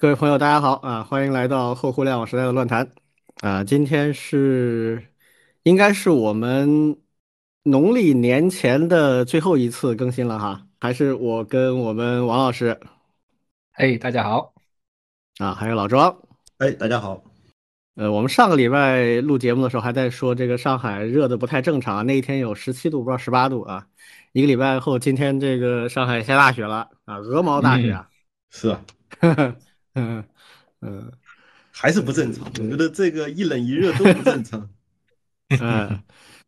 各位朋友，大家好啊！欢迎来到后互联网时代的乱谈啊！今天是应该是我们农历年前的最后一次更新了哈，还是我跟我们王老师嘿，大家好，啊，还有老庄。哎，大家好。呃，我们上个礼拜录节目的时候还在说这个上海热的不太正常，那一天有十七度，不知道十八度啊。一个礼拜后，今天这个上海下大雪了啊，鹅毛大雪啊！是啊。嗯嗯，还是不正常。我觉得这个一冷一热都不正常。嗯，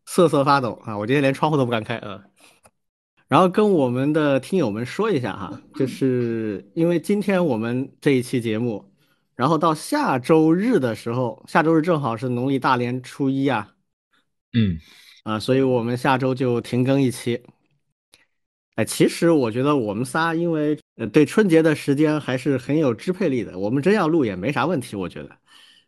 瑟瑟发抖啊！我今天连窗户都不敢开啊。然后跟我们的听友们说一下哈，就是因为今天我们这一期节目，然后到下周日的时候，下周日正好是农历大年初一啊。嗯，啊，所以我们下周就停更一期。哎，其实我觉得我们仨因为呃对春节的时间还是很有支配力的，我们真要录也没啥问题，我觉得。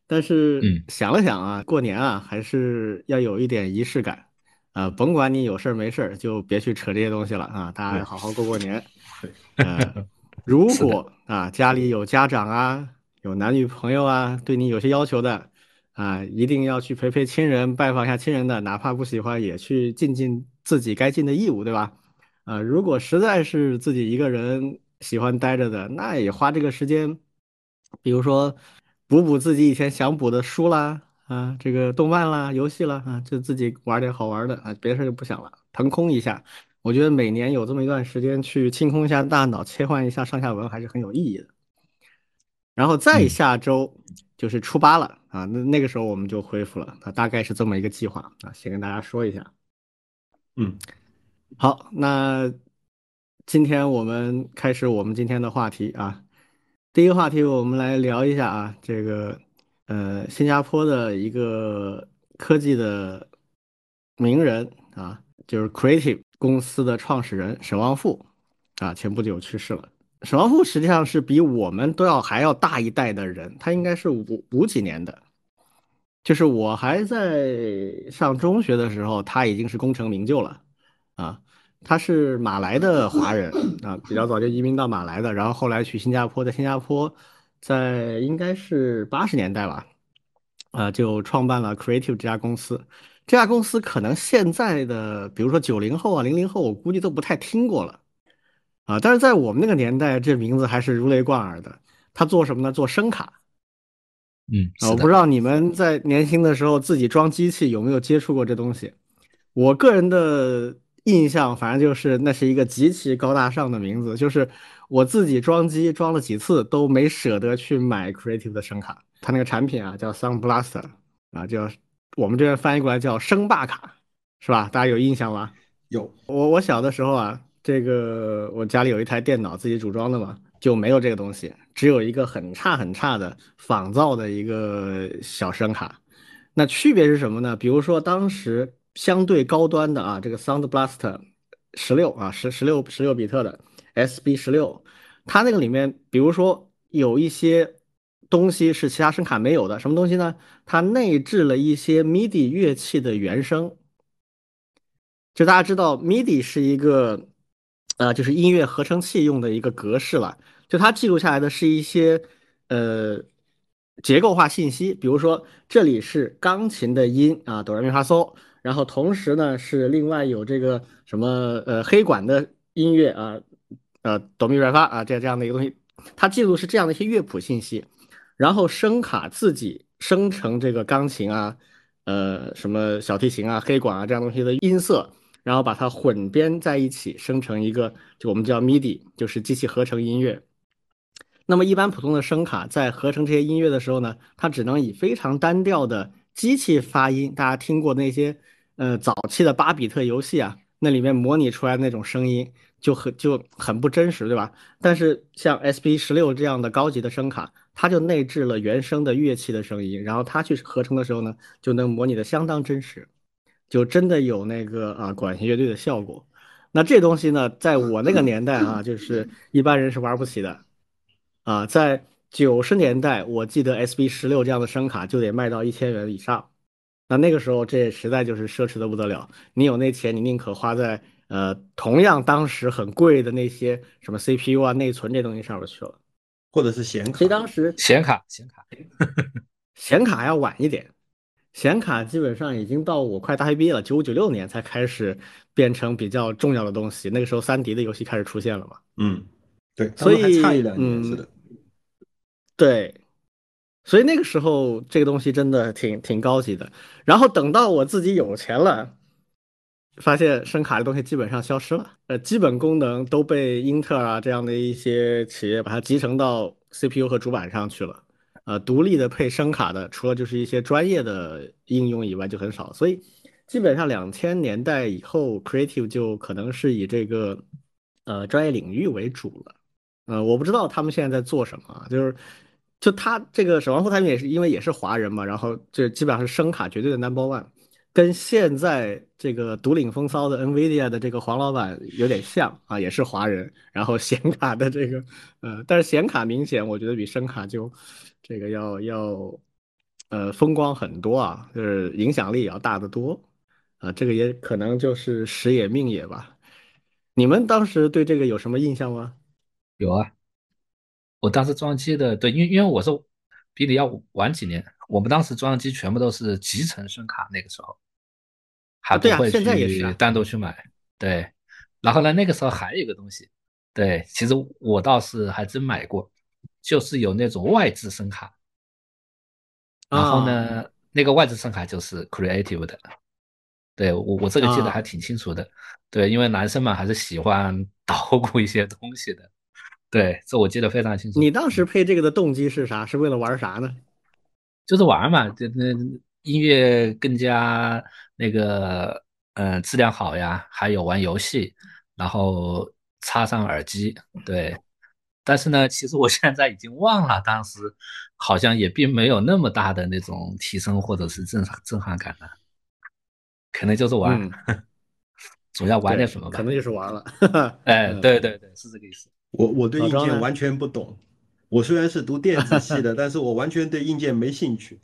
但是想了想啊，过年啊还是要有一点仪式感啊，甭管你有事儿没事儿，就别去扯这些东西了啊，大家好好过过年。呃，如果啊家里有家长啊，有男女朋友啊，对你有些要求的啊，一定要去陪陪亲人，拜访一下亲人的，哪怕不喜欢也去尽尽自己该尽的义务，对吧？啊，如果实在是自己一个人喜欢待着的，那也花这个时间，比如说补补自己以前想补的书啦，啊，这个动漫啦、游戏啦，啊，就自己玩点好玩的啊，别的事就不想了，腾空一下。我觉得每年有这么一段时间去清空一下大脑，切换一下上下文，还是很有意义的。然后再下周就是初八了啊，那那个时候我们就恢复了，啊，大概是这么一个计划啊，先跟大家说一下，嗯。好，那今天我们开始我们今天的话题啊。第一个话题，我们来聊一下啊，这个呃，新加坡的一个科技的名人啊，就是 Creative 公司的创始人沈旺富啊，前不久去世了。沈旺富实际上是比我们都要还要大一代的人，他应该是五五几年的，就是我还在上中学的时候，他已经是功成名就了。啊，他是马来的华人啊，比较早就移民到马来的，然后后来去新加坡，在新加坡，在应该是八十年代吧，啊，就创办了 Creative 这家公司。这家公司可能现在的，比如说九零后啊、零零后，我估计都不太听过了啊。但是在我们那个年代，这名字还是如雷贯耳的。他做什么呢？做声卡。嗯，我不知道你们在年轻的时候自己装机器有没有接触过这东西。我个人的。印象反正就是那是一个极其高大上的名字，就是我自己装机装了几次都没舍得去买 Creative 的声卡，它那个产品啊叫 Sound Blaster 啊，叫我们这边翻译过来叫声霸卡，是吧？大家有印象吗？有。我我小的时候啊，这个我家里有一台电脑自己组装的嘛，就没有这个东西，只有一个很差很差的仿造的一个小声卡。那区别是什么呢？比如说当时。相对高端的啊，这个 Sound Blaster 十六啊，十十六十六比特的 SB 十六，它那个里面，比如说有一些东西是其他声卡没有的，什么东西呢？它内置了一些 MIDI 乐器的原声。就大家知道，MIDI 是一个呃，就是音乐合成器用的一个格式了。就它记录下来的是一些呃结构化信息，比如说这里是钢琴的音啊，哆来咪发嗦。然后同时呢，是另外有这个什么呃黑管的音乐啊，呃哆咪来发啊这这样的一个东西，它记录是这样的一些乐谱信息，然后声卡自己生成这个钢琴啊，呃什么小提琴啊黑管啊这样东西的音色，然后把它混编在一起，生成一个就我们叫 MIDI，就是机器合成音乐。那么一般普通的声卡在合成这些音乐的时候呢，它只能以非常单调的机器发音，大家听过那些。呃，早期的八比特游戏啊，那里面模拟出来那种声音就很就很不真实，对吧？但是像 SB 十六这样的高级的声卡，它就内置了原声的乐器的声音，然后它去合成的时候呢，就能模拟的相当真实，就真的有那个啊管弦乐队的效果。那这东西呢，在我那个年代啊，就是一般人是玩不起的啊。在九十年代，我记得 SB 十六这样的声卡就得卖到一千元以上。那那个时候，这实在就是奢侈的不得了。你有那钱，你宁可花在呃同样当时很贵的那些什么 CPU 啊、内存这东西上面去了。或者是显卡。所以当时显卡，显卡，显卡要晚一点，显卡基本上已经到我快大学毕业了，九五九六年才开始变成比较重要的东西。那个时候三 D 的游戏开始出现了嘛。嗯，对，所以差一两年，嗯是的。对，所以那个时候这个东西真的挺挺高级的。然后等到我自己有钱了，发现声卡这东西基本上消失了，呃，基本功能都被英特尔啊这样的一些企业把它集成到 CPU 和主板上去了。呃，独立的配声卡的，除了就是一些专业的应用以外就很少。所以基本上两千年代以后，Creative 就可能是以这个呃专业领域为主了。呃，我不知道他们现在在做什么啊，就是就他这个沈王富他也是因为也是华人嘛，然后这基本上是声卡绝对的 number one，跟现在这个独领风骚的 NVIDIA 的这个黄老板有点像啊，也是华人，然后显卡的这个呃，但是显卡明显我觉得比声卡就这个要要呃风光很多啊，就是影响力也要大得多啊，这个也可能就是时也命也吧。你们当时对这个有什么印象吗？有啊。我当时装机的，对，因为因为我是比你要晚几年，我们当时装机全部都是集成声卡，那个时候还不会去单独去买。对，然后呢，那个时候还有一个东西，对，其实我倒是还真买过，就是有那种外置声卡，然后啊。呢，那个外置声卡就是 Creative 的，对我我这个记得啊。还挺清楚的，对，因为男生嘛还是喜欢 捣鼓一些东西的，对，这我记得非常清楚。你当时配这个的动机是啥？是为了玩啥呢？就是玩嘛，就那音乐更加那个，嗯、质量好呀，还有玩游戏，然后插上耳机，对。但是呢，其实我现在已经忘了，当时好像也并没有那么大的那种提升或者是震震撼感了，可能就是玩，嗯 主要玩点什么吧可。能就是玩了。哎，嗯对对对，是这个意思。我我对硬件完全不懂。我虽然是读电子系的，但是我完全对硬件没兴趣，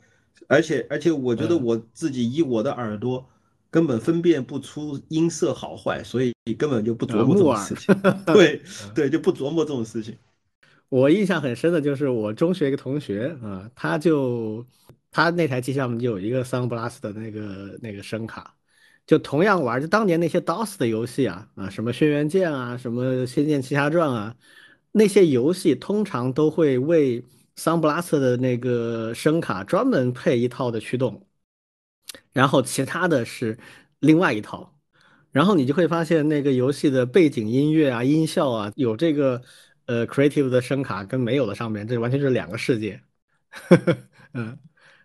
而且而且我觉得嗯我自己以我的耳朵根本分辨不出音色好坏，所以根本就不琢磨这种事情。对对，就不琢磨这种事情。我印象很深的就是我中学一个同学啊，他就他那台机上面就有一个 Sound Blast 的那个那个声卡，就同样玩，就当年那些 DOS 的游戏啊啊，什么轩辕剑啊，什么仙剑奇侠传啊，那些游戏通常都会为 Sound Blast 的那个声卡专门配一套的驱动，然后其他的是另外一套。然后你就会发现那个游戏的背景音乐啊、音效啊，有这个呃 Creative 的声卡跟没有的上面，这完全是两个世界。嗯，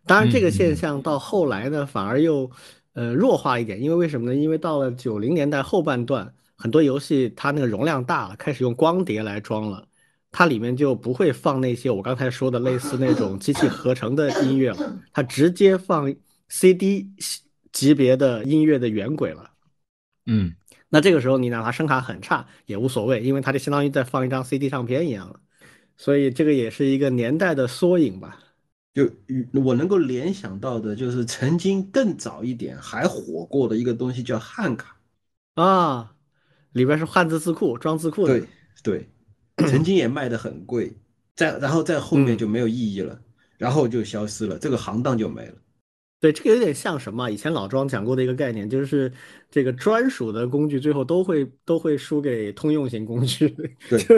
当然这个现象到后来呢，反而又呃弱化一点，因为为什么呢？因为到了九零年代后半段，很多游戏它那个容量大了，开始用光碟来装了，它里面就不会放那些我刚才说的类似那种机器合成的音乐了，它直接放 CD 级别的音乐的原轨了。嗯，那这个时候你哪怕声卡很差也无所谓，因为它就相当于在放一张 CD 唱片一样了。所以这个也是一个年代的缩影吧。就与我能够联想到的，就是曾经更早一点还火过的一个东西叫汉卡。啊，里边是汉字字库装字库的。对对，曾经也卖的很贵，再然后在后面就没有意义了，然后就消失了，这个行当就没了。对，这个有点像什么？以前老庄讲过的一个概念，就是这个专属的工具最后都会都会输给通用型工具。对 就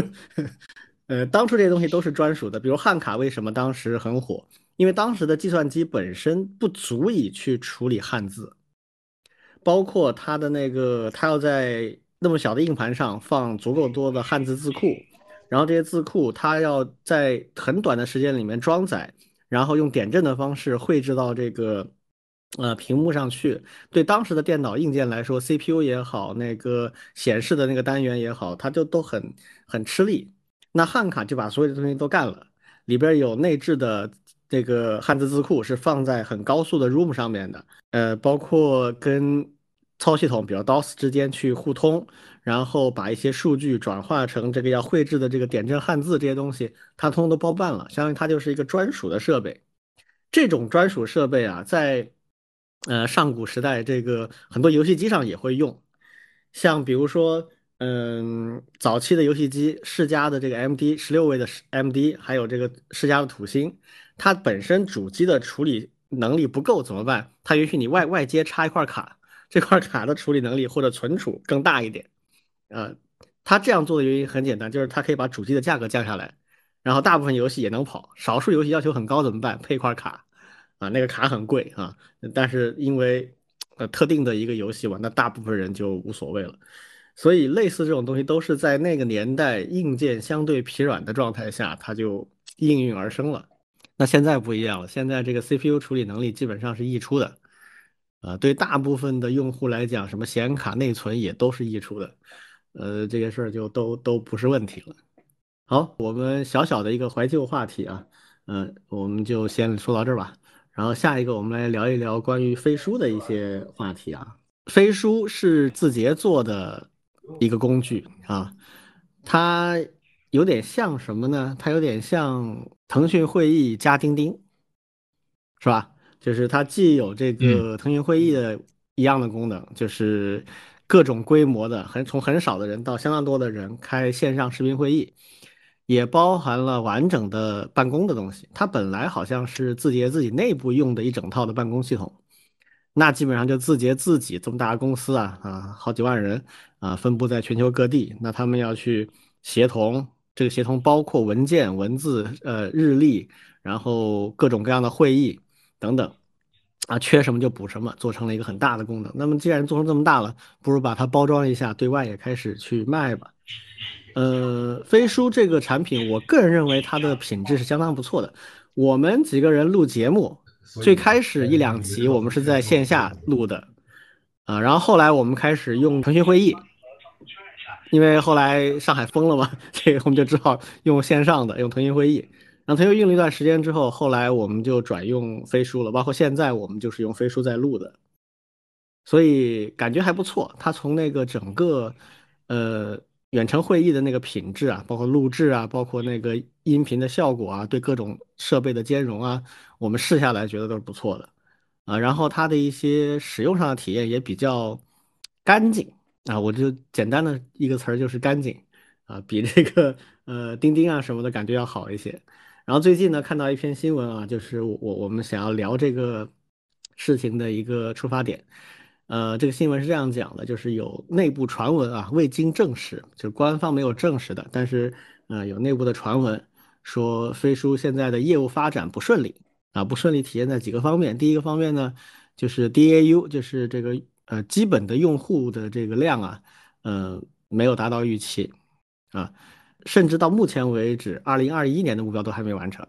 呃，当初这些东西都是专属的，比如汉卡为什么当时很火？因为当时的计算机本身不足以去处理汉字，包括它的那个，它要在那么小的硬盘上放足够多的汉字字库，然后这些字库它要在很短的时间里面装载，然后用点阵的方式绘制到这个呃屏幕上去。对当时的电脑硬件来说，CPU 也好，那个显示的那个单元也好，它就都很很吃力。那汉卡就把所有的东西都干了，里边有内置的这个汉字字库是放在很高速的 Room 上面的，呃，包括跟操系统，比如 DOS 之间去互通，然后把一些数据转化成这个要绘制的这个点阵汉字这些东西，它通通都包办了，相当于它就是一个专属的设备。这种专属设备啊，在呃上古时代，这个很多游戏机上也会用，像比如说嗯，早期的游戏机，世嘉的这个 MD 十六位的 MD，还有这个世嘉的土星，它本身主机的处理能力不够怎么办？它允许你外外接插一块卡，这块卡的处理能力或者存储更大一点。呃，它这样做的原因很简单，就是它可以把主机的价格降下来，然后大部分游戏也能跑。少数游戏要求很高怎么办？配一块卡，啊，那个卡很贵啊，但是因为呃特定的一个游戏嘛，那大部分人就无所谓了。所以类似这种东西都是在那个年代硬件相对疲软的状态下，它就应运而生了。那现在不一样了，现在这个 CPU 处理能力基本上是溢出的，呃，对大部分的用户来讲，什么显卡、内存也都是溢出的，呃，这些事儿就都都不是问题了。好，我们小小的一个怀旧话题啊，嗯，我们就先说到这儿吧。然后下一个，我们来聊一聊关于飞书的一些话题啊。飞书是字节做的。一个工具啊，它有点像什么呢？它有点像腾讯会议加钉钉，是吧？就是它既有这个腾讯会议的一样的功能，就是各种规模的，很从很少的人到相当多的人开线上视频会议，也包含了完整的办公的东西。它本来好像是字节自己内部用的一整套的办公系统。那基本上就字节自己这么大公司啊啊，好几万人啊，分布在全球各地。那他们要去协同，这个协同包括文件、文字、呃日历，然后各种各样的会议等等啊，缺什么就补什么，做成了一个很大的功能。那么既然做成这么大了，不如把它包装一下，对外也开始去卖吧。呃，飞书这个产品，我个人认为它的品质是相当不错的。我们几个人录节目。最开始一两集我们是在线下录的，啊，然后后来我们开始用腾讯会议，因为后来上海封了嘛，这个我们就只好用线上的，用腾讯会议。然后腾讯用了一段时间之后，后来我们就转用飞书了，包括现在我们就是用飞书在录的，所以感觉还不错。它从那个整个，呃。远程会议的那个品质啊，包括录制啊，包括那个音频的效果啊，对各种设备的兼容啊，我们试下来觉得都是不错的啊。然后它的一些使用上的体验也比较干净啊，我就简单的一个词儿就是干净啊，比这个呃钉钉啊什么的感觉要好一些。然后最近呢看到一篇新闻啊，就是我我们想要聊这个事情的一个出发点。呃，这个新闻是这样讲的，就是有内部传闻啊，未经证实，就是官方没有证实的，但是呃，有内部的传闻说飞书现在的业务发展不顺利啊，不顺利体现在几个方面。第一个方面呢，就是 DAU，就是这个呃基本的用户的这个量啊，呃没有达到预期啊，甚至到目前为止，二零二一年的目标都还没完成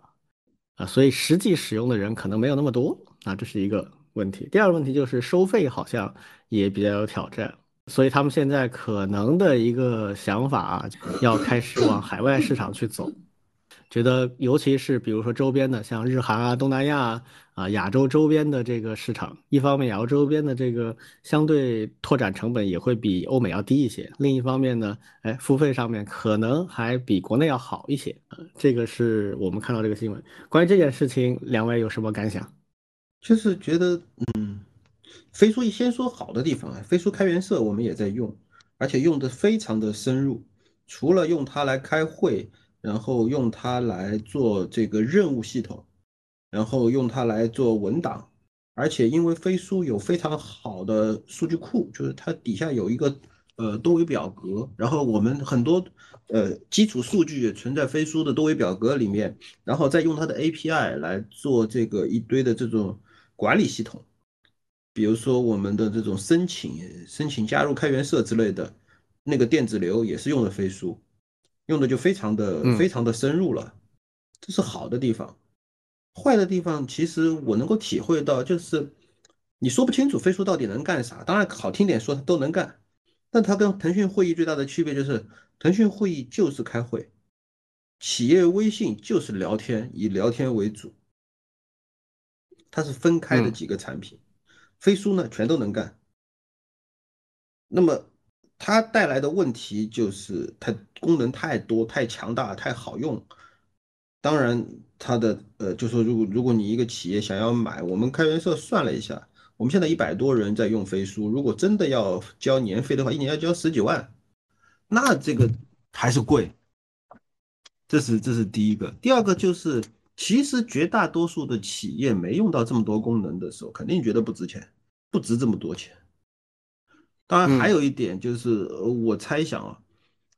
啊，所以实际使用的人可能没有那么多啊，这是一个。问题，第二个问题就是收费好像也比较有挑战，所以他们现在可能的一个想法啊，要开始往海外市场去走，觉得尤其是比如说周边的像日韩啊、东南亚啊、啊亚洲周边的这个市场，一方面亚洲周边的这个相对拓展成本也会比欧美要低一些，另一方面呢，哎，付费上面可能还比国内要好一些，这个是我们看到这个新闻。关于这件事情，两位有什么感想？就是觉得，嗯，飞书先说好的地方啊，飞书开源社我们也在用，而且用的非常的深入。除了用它来开会，然后用它来做这个任务系统，然后用它来做文档，而且因为飞书有非常好的数据库，就是它底下有一个呃多维表格，然后我们很多呃基础数据存在飞书的多维表格里面，然后再用它的 API 来做这个一堆的这种。管理系统，比如说我们的这种申请、申请加入开源社之类的，那个电子流也是用的飞书，用的就非常的非常的深入了，这是好的地方。坏的地方其实我能够体会到，就是你说不清楚飞书到底能干啥。当然好听点说它都能干，但它跟腾讯会议最大的区别就是，腾讯会议就是开会，企业微信就是聊天，以聊天为主。它是分开的几个产品，飞书呢全都能干。那么它带来的问题就是它功能太多、太强大、太好用。当然，它的呃，就说如果如果你一个企业想要买，我们开源社算了一下，我们现在一百多人在用飞书，如果真的要交年费的话，一年要交十几万。那这个还是贵。这是这是第一个，第二个就是，其实绝大多数的企业没用到这么多功能的时候，肯定觉得不值钱，不值这么多钱。当然还有一点就是，我猜想啊，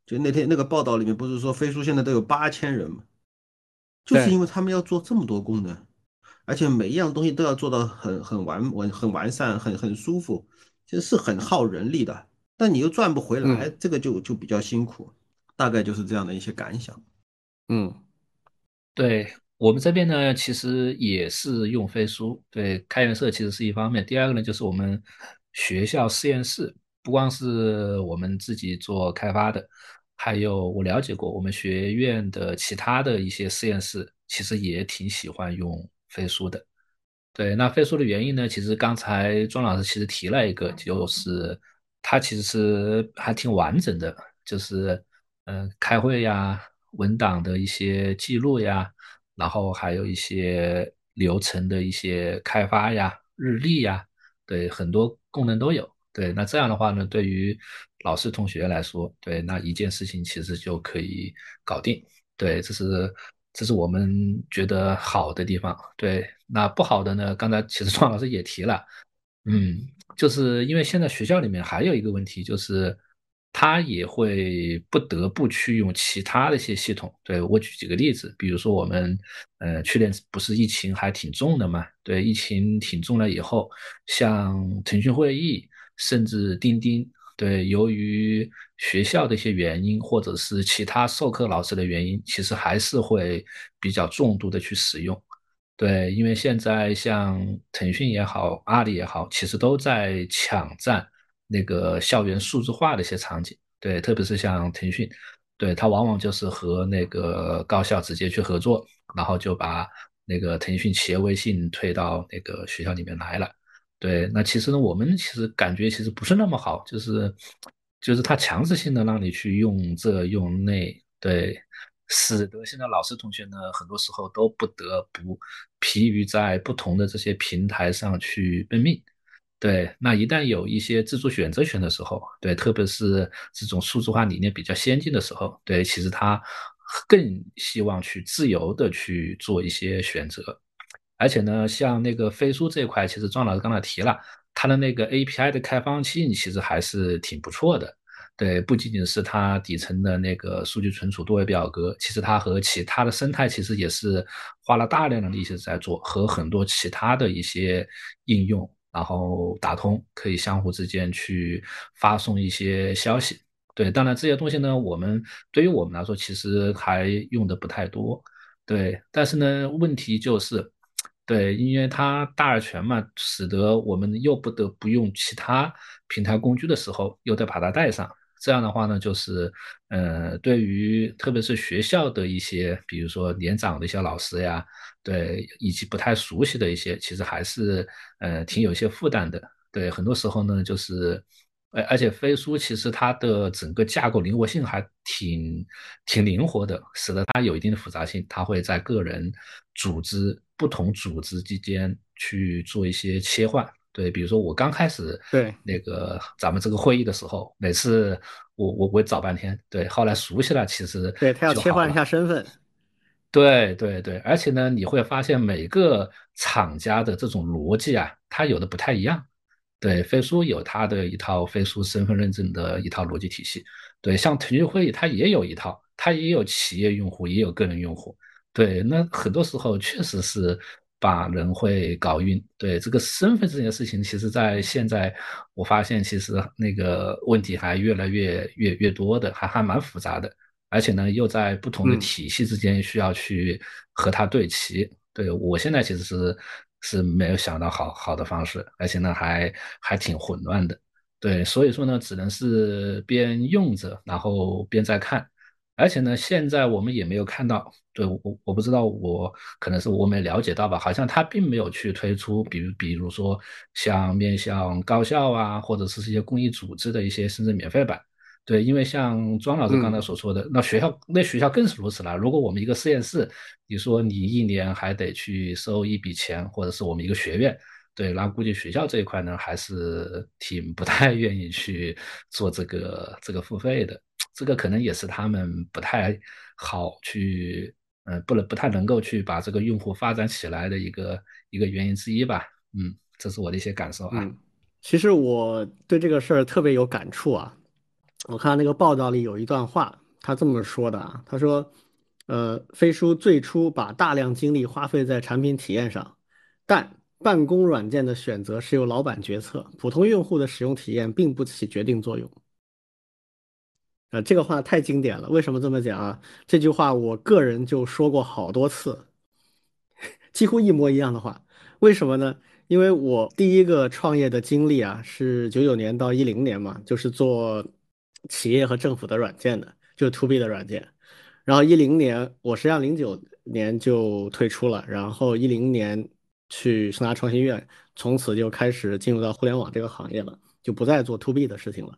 就那天那个报道里面不是说飞书现在都有八千人吗？就是因为他们要做这么多功能，而且每一样东西都要做到很很完完很完善，很很舒服，其实是很耗人力的。但你又赚不回来，这个就就比较辛苦，大概就是这样的一些感想。嗯，对我们这边呢，其实也是用飞书。对，开源社其实是一方面。第二个呢，就是我们学校实验室，不光是我们自己做开发的，还有我了解过，我们学院的其他的一些实验室，其实也挺喜欢用飞书的。对，那飞书的原因呢，其实刚才庄老师其实提了一个，就是它其实是还挺完整的，就是嗯，开会呀。文档的一些记录呀，然后还有一些流程的一些开发呀、日历呀，对，很多功能都有。对，那这样的话呢，对于老师同学来说，对，那一件事情其实就可以搞定。对，这是这是我们觉得好的地方。对，那不好的呢，刚才其实庄老师也提了，嗯，就是因为现在学校里面还有一个问题就是。他也会不得不去用其他的一些系统。对我举几个例子，比如说我们，呃，去年不是疫情还挺重的嘛？对，疫情挺重了以后，像腾讯会议，甚至钉钉，对，由于学校的一些原因，或者是其他授课老师的原因，其实还是会比较重度的去使用。对，因为现在像腾讯也好，阿里也好，其实都在抢占。那个校园数字化的一些场景，对，特别是像腾讯，对它往往就是和那个高校直接去合作，然后就把那个腾讯企业微信推到那个学校里面来了。对，那其实呢，我们其实感觉其实不是那么好，就是就是他强制性的让你去用这用那，对，使得现在老师同学呢，很多时候都不得不疲于在不同的这些平台上去奔命。对，那一旦有一些自主选择权的时候，对，特别是这种数字化理念比较先进的时候，对，其实他更希望去自由的去做一些选择。而且呢，像那个飞书这一块，其实庄老师刚才提了，它的那个 API 的开放性其实还是挺不错的。对，不仅仅是它底层的那个数据存储多维表格，其实它和其他的生态其实也是花了大量的力气在做，和很多其他的一些应用。然后打通，可以相互之间去发送一些消息。对，当然这些东西呢，我们对于我们来说，其实还用的不太多。对，但是呢，问题就是，对，因为它大而全嘛，使得我们又不得不用其他平台工具的时候，又得把它带上。这样的话呢，就是，呃，对于特别是学校的一些，比如说年长的一些老师呀，对，以及不太熟悉的一些，其实还是，呃，挺有些负担的。对，很多时候呢，就是，而而且飞书其实它的整个架构灵活性还挺挺灵活的，使得它有一定的复杂性，它会在个人、组织、不同组织之间去做一些切换。对，比如说我刚开始对那个咱们这个会议的时候，每次我我我找半天，对，后来熟悉了，其实对他要切换一下身份，对对对，而且呢，你会发现每个厂家的这种逻辑啊，它有的不太一样。对，飞书有它的一套飞书身份认证的一套逻辑体系，对，像腾讯会议它也有一套，它也有企业用户，也有个人用户，对，那很多时候确实是。把人会搞晕，对这个身份这件事情，其实，在现在我发现，其实那个问题还越来越越越多的，还还蛮复杂的，而且呢，又在不同的体系之间需要去和它对齐。对我现在其实是是没有想到好好的方式，而且呢，还还挺混乱的。对，所以说呢，只能是边用着，然后边在看。而且呢，现在我们也没有看到，对我我不知道，我可能是我没了解到吧，好像他并没有去推出，比如比如说像面向高校啊，或者是一些公益组织的一些甚至免费版，对，因为像庄老师刚才所说的，那学校那学校更是如此了。如果我们一个实验室，你说你一年还得去收一笔钱，或者是我们一个学院，对，那估计学校这一块呢，还是挺不太愿意去做这个这个付费的。这个可能也是他们不太好去，呃，不能不太能够去把这个用户发展起来的一个一个原因之一吧。嗯，这是我的一些感受啊。嗯，其实我对这个事儿特别有感触啊。我看那个报道里有一段话，他这么说的啊，他说，呃，飞书最初把大量精力花费在产品体验上，但办公软件的选择是由老板决策，普通用户的使用体验并不起决定作用。呃，这个话太经典了。为什么这么讲啊？这句话我个人就说过好多次，几乎一模一样的话。为什么呢？因为我第一个创业的经历啊，是九九年到一零年嘛，就是做企业和政府的软件的，就是 to B 的软件。然后一零年，我实际上零九年就退出了，然后一零年去盛大创新院，从此就开始进入到互联网这个行业了，就不再做 to B 的事情了。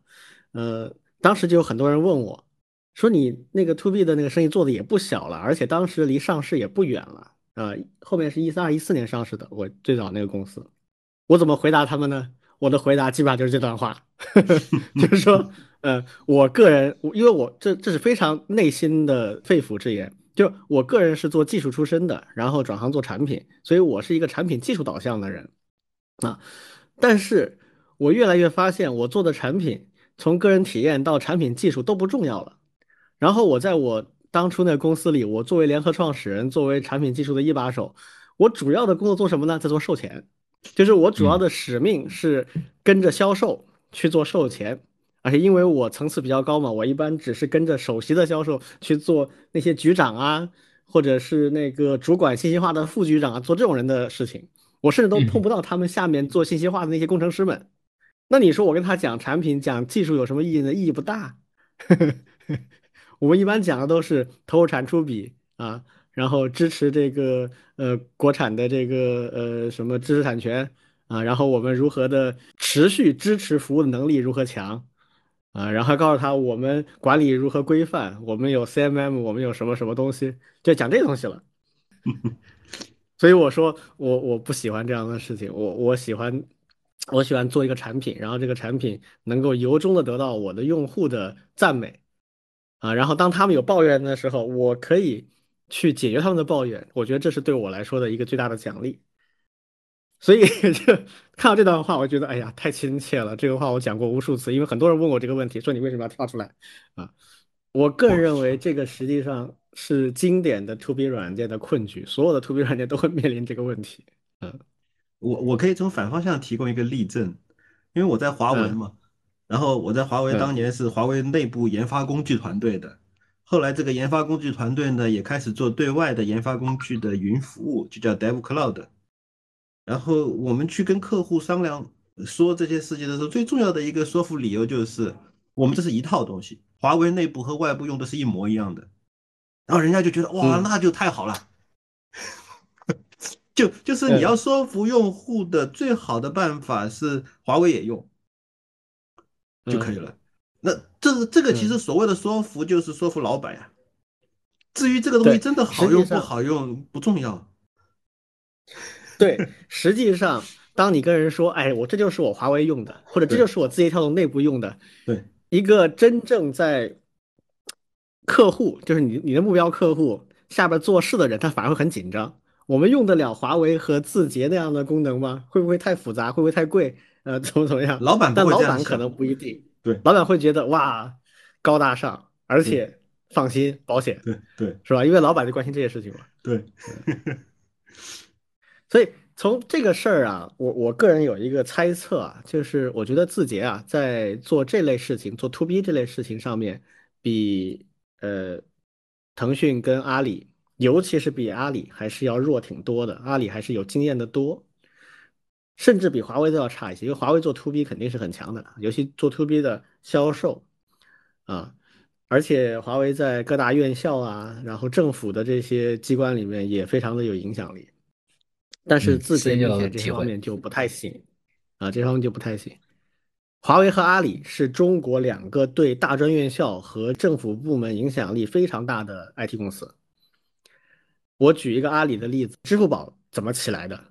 呃，当时就有很多人问我，说你那个 to B 的那个生意做的也不小了，而且当时离上市也不远了。呃，后面是一三二一四年上市的，我最早那个公司，我怎么回答他们呢？我的回答基本上就是这段话，就是说，呃，我个人，因为我这这是非常内心的肺腑之言，就我个人是做技术出身的，然后转行做产品，所以我是一个产品技术导向的人啊。但是我越来越发现，我做的产品从个人体验到产品技术都不重要了。然后我在我当初那个公司里，我作为联合创始人，作为产品技术的一把手，我主要的工作做什么呢？在做售前，就是我主要的使命是跟着销售去做售前，而且因为我层次比较高嘛，我一般只是跟着首席的销售去做那些局长啊，或者是那个主管信息化的副局长啊，做这种人的事情，我甚至都碰不到他们下面做信息化的那些工程师们。那你说我跟他讲产品、讲技术有什么意义呢？意义不大。我们一般讲的都是投入产出比啊，然后支持这个呃国产的这个呃什么知识产权啊，然后我们如何的持续支持服务的能力如何强啊，然后告诉他我们管理如何规范，我们有 CMM，我们有什么什么东西，就讲这东西了。所以我说我我不喜欢这样的事情，我我喜欢我喜欢做一个产品，然后这个产品能够由衷的得到我的用户的赞美。啊，然后当他们有抱怨的时候，我可以去解决他们的抱怨，我觉得这是对我来说的一个最大的奖励。所以 就看到这段话，我觉得哎呀，太亲切了。这个话我讲过无数次，因为很多人问我这个问题，说你为什么要跳出来啊？我个人认为这个实际上是经典的 To B 软件的困局，所有的 To B 软件都会面临这个问题。嗯，我我可以从反方向提供一个例证，因为我在华为嘛。然后我在华为当年是华为内部研发工具团队的，后来这个研发工具团队呢也开始做对外的研发工具的云服务，就叫 Dev Cloud。然后我们去跟客户商量说这些事情的时候，最重要的一个说服理由就是，我们这是一套东西，华为内部和外部用的是一模一样的。然后人家就觉得哇，那就太好了。就就是你要说服用户的最好的办法是华为也用。就可以了。那这这个其实所谓的说服，就是说服老板呀。至于这个东西真的好用不好用不重要。对，实际上，当你跟人说：“哎，我这就是我华为用的，或者这就是我字节跳动内部用的。”对，一个真正在客户，就是你你的目标客户下边做事的人，他反而会很紧张。我们用得了华为和字节那样的功能吗？会不会太复杂？会不会太贵？呃，怎么怎么样？老板，但老板可能不一定。对，老板会觉得哇，高大上，而且放心，保险，对对，是吧？因为老板就关心这些事情嘛。对。所以从这个事儿啊，我我个人有一个猜测啊，就是我觉得字节啊，在做这类事情，做 to B 这类事情上面，比呃腾讯跟阿里，尤其是比阿里还是要弱挺多的。阿里还是有经验的多。甚至比华为都要差一些，因为华为做 to B 肯定是很强的，尤其做 to B 的销售啊，而且华为在各大院校啊，然后政府的这些机关里面也非常的有影响力。但是字节目前这方面就不太行啊，这方面就不太行。华为和阿里是中国两个对大专院校和政府部门影响力非常大的 IT 公司。我举一个阿里的例子，支付宝怎么起来的？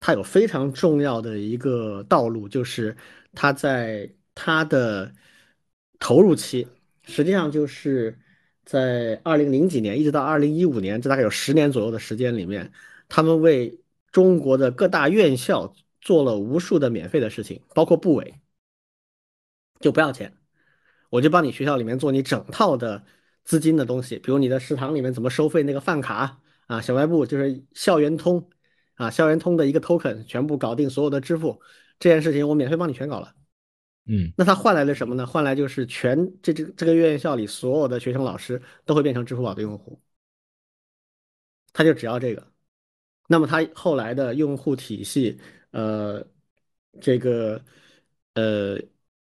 它有非常重要的一个道路，就是它在它的投入期实际上就是在二零零几年一直到二零一五年，这大概有十年左右的时间里面，他们为中国的各大院校做了无数的免费的事情，包括部委，就不要钱，我就帮你学校里面做你整套的资金的东西，比如你的食堂里面怎么收费那个饭卡啊，小卖部就是校园通啊，校园通的一个 token 全部搞定所有的支付这件事情，我免费帮你全搞了。嗯那他换来了什么呢？换来就是全这这这个院校里所有的学生老师都会变成支付宝的用户，他就只要这个。那么它后来的用户体系，呃，这个呃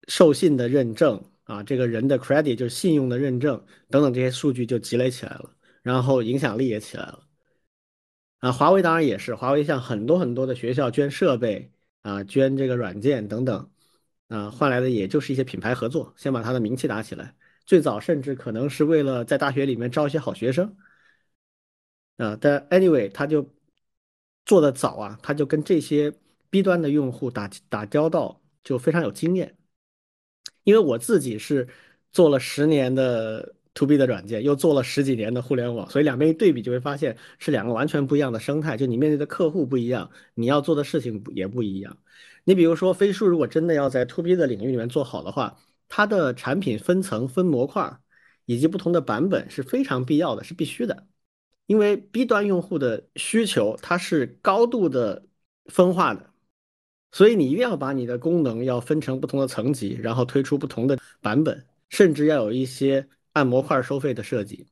授信的认证啊，这个人的 credit 就是信用的认证等等这些数据就积累起来了，然后影响力也起来了。啊，华为当然也是，华为向很多很多的学校捐设备啊，捐这个软件等等。啊，换来的也就是一些品牌合作，先把他的名气打起来。最早甚至可能是为了在大学里面招一些好学生。啊，但 anyway，他就做的早啊，他就跟这些 B 端的用户打打交道，就非常有经验。因为我自己是做了十年的 to B 的软件，又做了十几年的互联网，所以两边一对比，就会发现是两个完全不一样的生态。就你面对的客户不一样，你要做的事情也不一样。你比如说，飞书如果真的要在 to B 的领域里面做好的话，它的产品分层、分模块以及不同的版本是非常必要的，是必须的。因为 B 端用户的需求它是高度的分化的，所以你一定要把你的功能要分成不同的层级，然后推出不同的版本，甚至要有一些按模块收费的设计。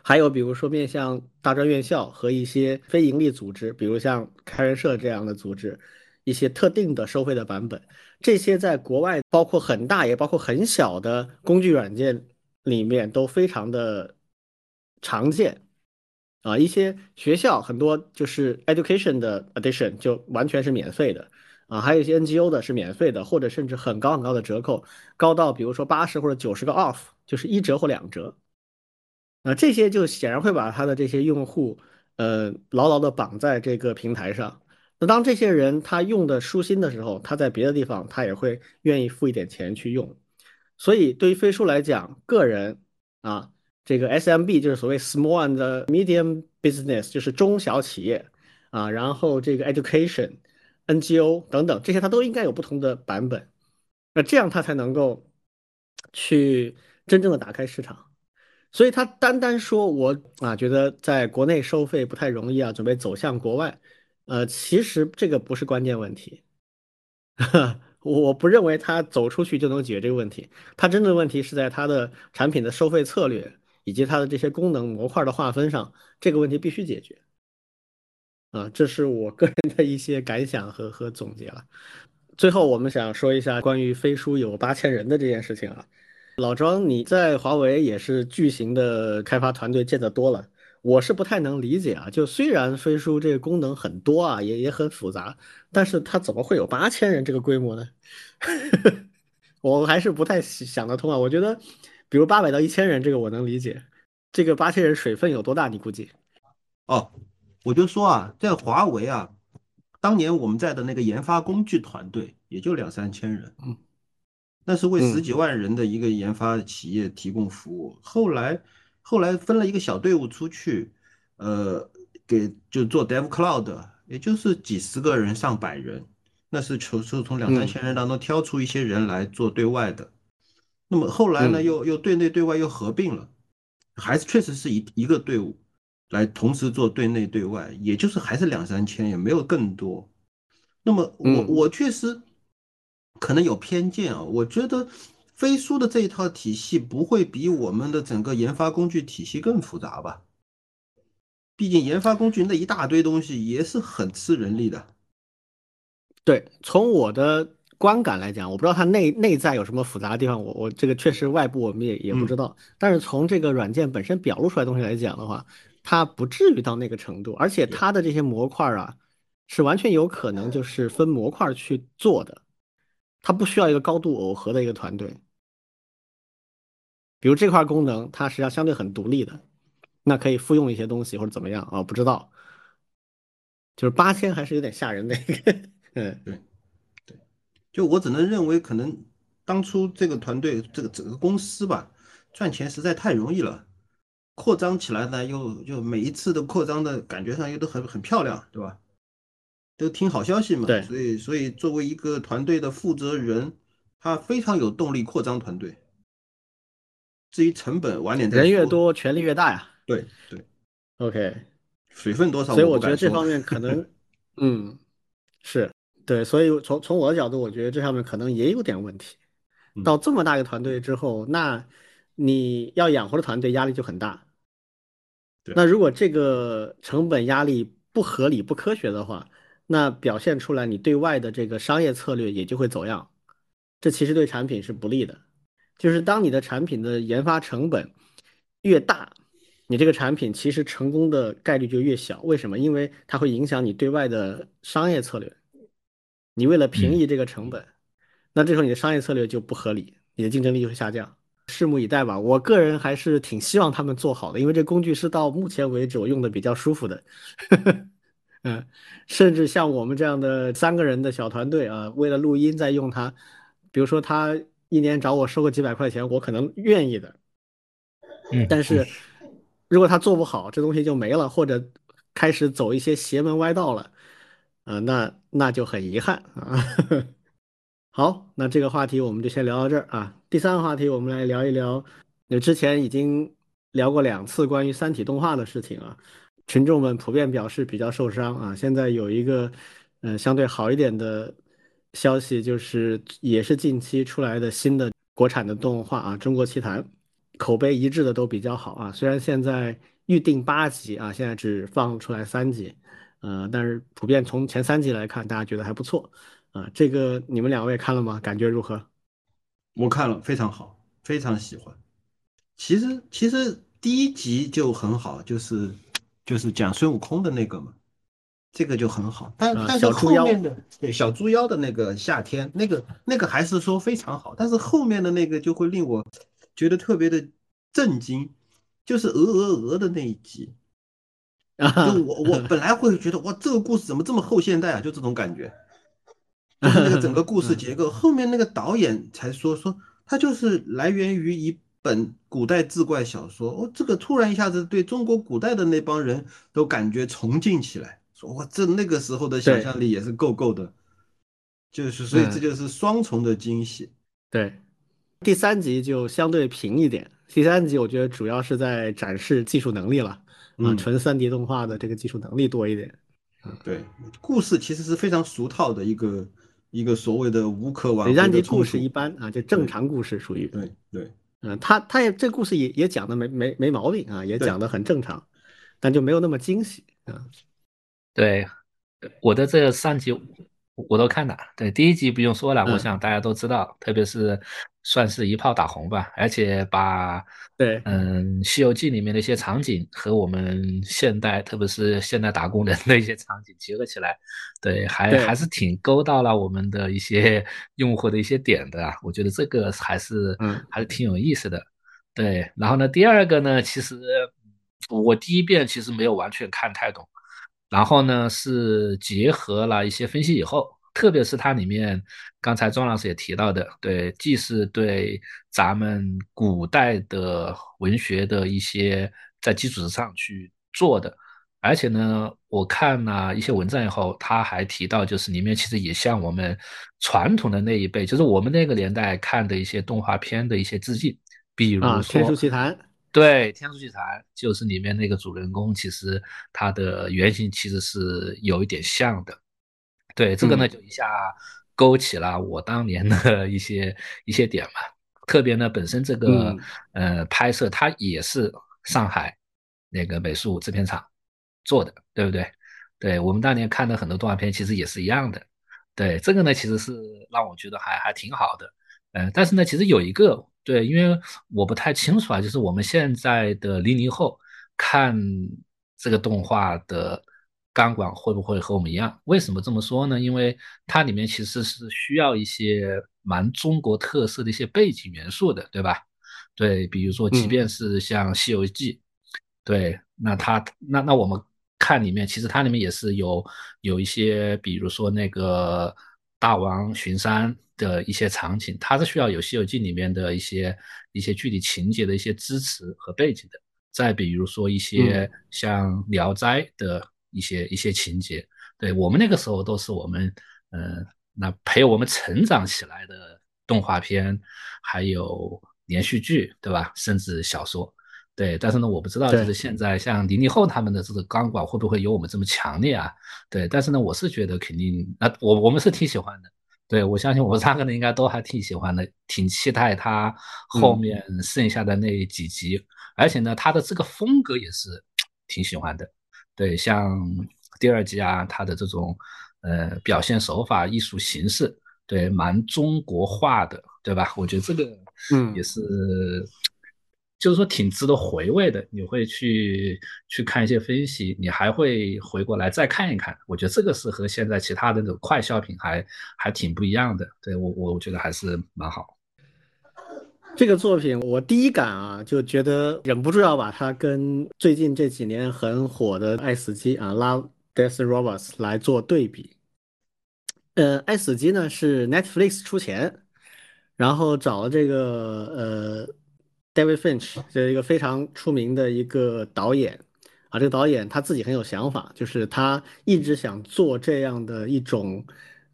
还有比如说面向大专院校和一些非盈利组织，比如像开源社这样的组织。一些特定的收费的版本，这些在国外包括很大也包括很小的工具软件里面都非常的常见啊。一些学校很多就是 education 的 edition 就完全是免费的啊，还有一些 NGO 的是免费的，或者甚至很高很高的折扣，高到比如说八十或者九十个 off，就是一折或两折。啊，这些就显然会把他的这些用户呃牢牢的绑在这个平台上。那当这些人他用的舒心的时候，他在别的地方他也会愿意付一点钱去用。所以对于飞书来讲，个人啊，这个 SMB 就是所谓 small and medium business，就是中小企业啊，然后这个 education、NGO 等等这些，它都应该有不同的版本。那这样它才能够去真正的打开市场。所以他单单说我啊，觉得在国内收费不太容易啊，准备走向国外。呃，其实这个不是关键问题，我不认为它走出去就能解决这个问题。它真正的问题是在它的产品的收费策略以及它的这些功能模块的划分上，这个问题必须解决。啊，这是我个人的一些感想和和总结了。最后，我们想说一下关于飞书有八千人的这件事情啊。老庄，你在华为也是巨型的开发团队见得多了。我是不太能理解啊，就虽然飞书这个功能很多啊，也也很复杂，但是它怎么会有八千人这个规模呢？我还是不太想得通啊。我觉得，比如八百到一千人这个我能理解，这个八千人水分有多大？你估计？哦，我就说啊，在华为啊，当年我们在的那个研发工具团队也就两三千人，嗯，那是为十几万人的一个研发企业提供服务。后来。后来分了一个小队伍出去，呃，给就做 Dev Cloud，也就是几十个人、上百人，那是从是从两三千人当中挑出一些人来做对外的。那么后来呢，又又对内对外又合并了，还是确实是一一个队伍来同时做对内对外，也就是还是两三千，也没有更多。那么我我确实可能有偏见啊，我觉得。飞书的这一套体系不会比我们的整个研发工具体系更复杂吧？毕竟研发工具那一大堆东西也是很吃人力的。对，从我的观感来讲，我不知道它内内在有什么复杂的地方，我我这个确实外部我们也也不知道。但是从这个软件本身表露出来东西来讲的话，它不至于到那个程度，而且它的这些模块啊，是完全有可能就是分模块去做的，它不需要一个高度耦合的一个团队。比如这块功能，它实际上相对很独立的，那可以复用一些东西或者怎么样啊？不知道，就是八千还是有点吓人的一个，嗯，就我只能认为可能当初这个团队这个整个公司吧，赚钱实在太容易了，扩张起来呢又又每一次的扩张的感觉上又都很很漂亮，对吧？都听好消息嘛，对所以所以作为一个团队的负责人，他非常有动力扩张团队。至于成本，晚点再说。人越多，权力越大呀。对对，OK，水分多少所以我觉得这方面可能，嗯，是对，所以从从我的角度，我觉得这上面可能也有点问题。嗯到这么大一个团队之后，那你要养活的团队压力就很大。对那如果这个成本压力不合理、不科学的话，那表现出来你对外的这个商业策略也就会走样，这其实对产品是不利的。就是当你的产品的研发成本越大，你这个产品其实成功的概率就越小。为什么？因为它会影响你对外的商业策略。你为了平抑这个成本，那这时候你的商业策略就不合理，你的竞争力就会下降。拭目以待吧。我个人还是挺希望他们做好的，因为这工具是到目前为止我用的比较舒服的。嗯，甚至像我们这样的三个人的小团队啊，为了录音在用它，比如说他一年找我收个几百块钱，我可能愿意的。嗯，但是如果他做不好，这东西就没了，或者开始走一些邪门歪道了，啊、那那就很遗憾啊。好，那这个话题我们就先聊到这儿啊。第三个话题，我们来聊一聊，那之前已经聊过两次关于《三体》动画的事情啊，群众们普遍表示比较受伤啊。现在有一个嗯、相对好一点的消息，就是也是近期出来的新的国产的动画啊，《中国奇谭》，口碑一致的都比较好啊。虽然现在预定八集啊，现在只放出来三集，呃，但是普遍从前三集来看，大家觉得还不错。啊，这个你们两位看了吗？感觉如何？我看了，非常好，非常喜欢。其实其实第一集就很好，就是就是讲孙悟空的那个嘛，这个就很好。但啊但是后面的对小猪妖的那个夏天，那个那个还是说非常好，但是后面的那个就会令我觉得特别的震惊，就是鹅鹅鹅的那一集。啊 就我我本来会觉得哇，这个故事怎么这么后现代啊？就这种感觉，就是那个整个故事结构。后面那个导演才说说，他就是来源于一本古代志怪小说。哦，这个突然一下子对中国古代的那帮人都感觉崇敬起来，说哇，这那个时候的想象力也是够够的。就是所以这嗯就是双重的惊喜。对，第三集就相对平一点。第三集我觉得主要是在展示技术能力了啊，嗯纯三 D 动画的这个技术能力多一点。对，故事其实是非常俗套的一个一个所谓的无可挽第回三集故事一般啊，就正常故事属于。对对。嗯，他他也这故事也也讲的没没没毛病啊，也讲的很正常，但就没有那么惊喜啊。对，我的这三集我都看了。对，第一集不用说了，我嗯想大家都知道，特别是算是一炮打红吧，而且把对嗯《西游记》里面的一些场景和我们现代，特别是现代打工人的一些场景结合起来，对，还对还是挺勾到了我们的一些用户的一些点的啊。我觉得这个还是嗯还是挺有意思的。对，然后呢，第二个呢，其实我第一遍其实没有完全看太懂，然后呢是结合了一些分析以后，特别是它里面刚才庄老师也提到的，对，既是对咱们古代的文学的一些在基础之上去做的，而且呢，我看了一些文章以后，他还提到，就是里面其实也向我们传统的那一辈，就是我们那个年代看的一些动画片的一些致敬，比如天书奇谭，对，《天书奇谭》就是里面那个主人公，其实他的原型其实是有一点像的。对，这个呢嗯就一下勾起了我当年的 一些一些点嘛。特别呢，本身这个、呃拍摄它也是上海那个美术制片厂做的，对不对？对我们当年看的很多动画片其实也是一样的。对，这个呢其实是让我觉得还还挺好的。呃，但是呢，其实有一个对，因为我不太清楚啊，就是我们现在的零零后看这个动画的钢管会不会和我们一样？为什么这么说呢？因为它里面其实是需要一些蛮中国特色的一些背景元素的，对吧？对，比如说，即嗯便是像《西游记》，对，那它那那我们看里面，其实它里面也是有有一些，比如说那个大王巡山的一些场景，它是需要有《西游记》里面的一些一些具体情节的一些支持和背景的。再比如说一些像《聊斋》的一些一些情节，对我们那个时候都是我们嗯，那陪我们成长起来的动画片，还有连续剧，对吧？甚至小说。对，但是呢，我不知道就是现在像零零后他们的这个钢管会不会有我们这么强烈啊？对，但是呢，我是觉得肯定，那我我们是挺喜欢的。对，我相信我们三个人应该都还挺喜欢的，挺期待他后面剩下的那几集，而且呢，他的这个风格也是挺喜欢的。对，像第二季啊，它的这种呃表现手法、艺术形式，对，蛮中国化的，对吧？我觉得这个嗯也是。就是说挺值得回味的，你会去去看一些分析，你还会回过来再看一看。我觉得这个是和现在其他的那种快消品还还挺不一样的。对我我觉得还是蛮好。这个作品我第一感啊，就觉得忍不住要把它跟最近这几年很火的《爱死机》啊，《Love Death Robots》来做对比。呃，《爱死机》呢是 Netflix 出钱，然后找了这个呃。David Finch 这是一个非常出名的一个导演啊，这个导演他自己很有想法，就是他一直想做这样的一种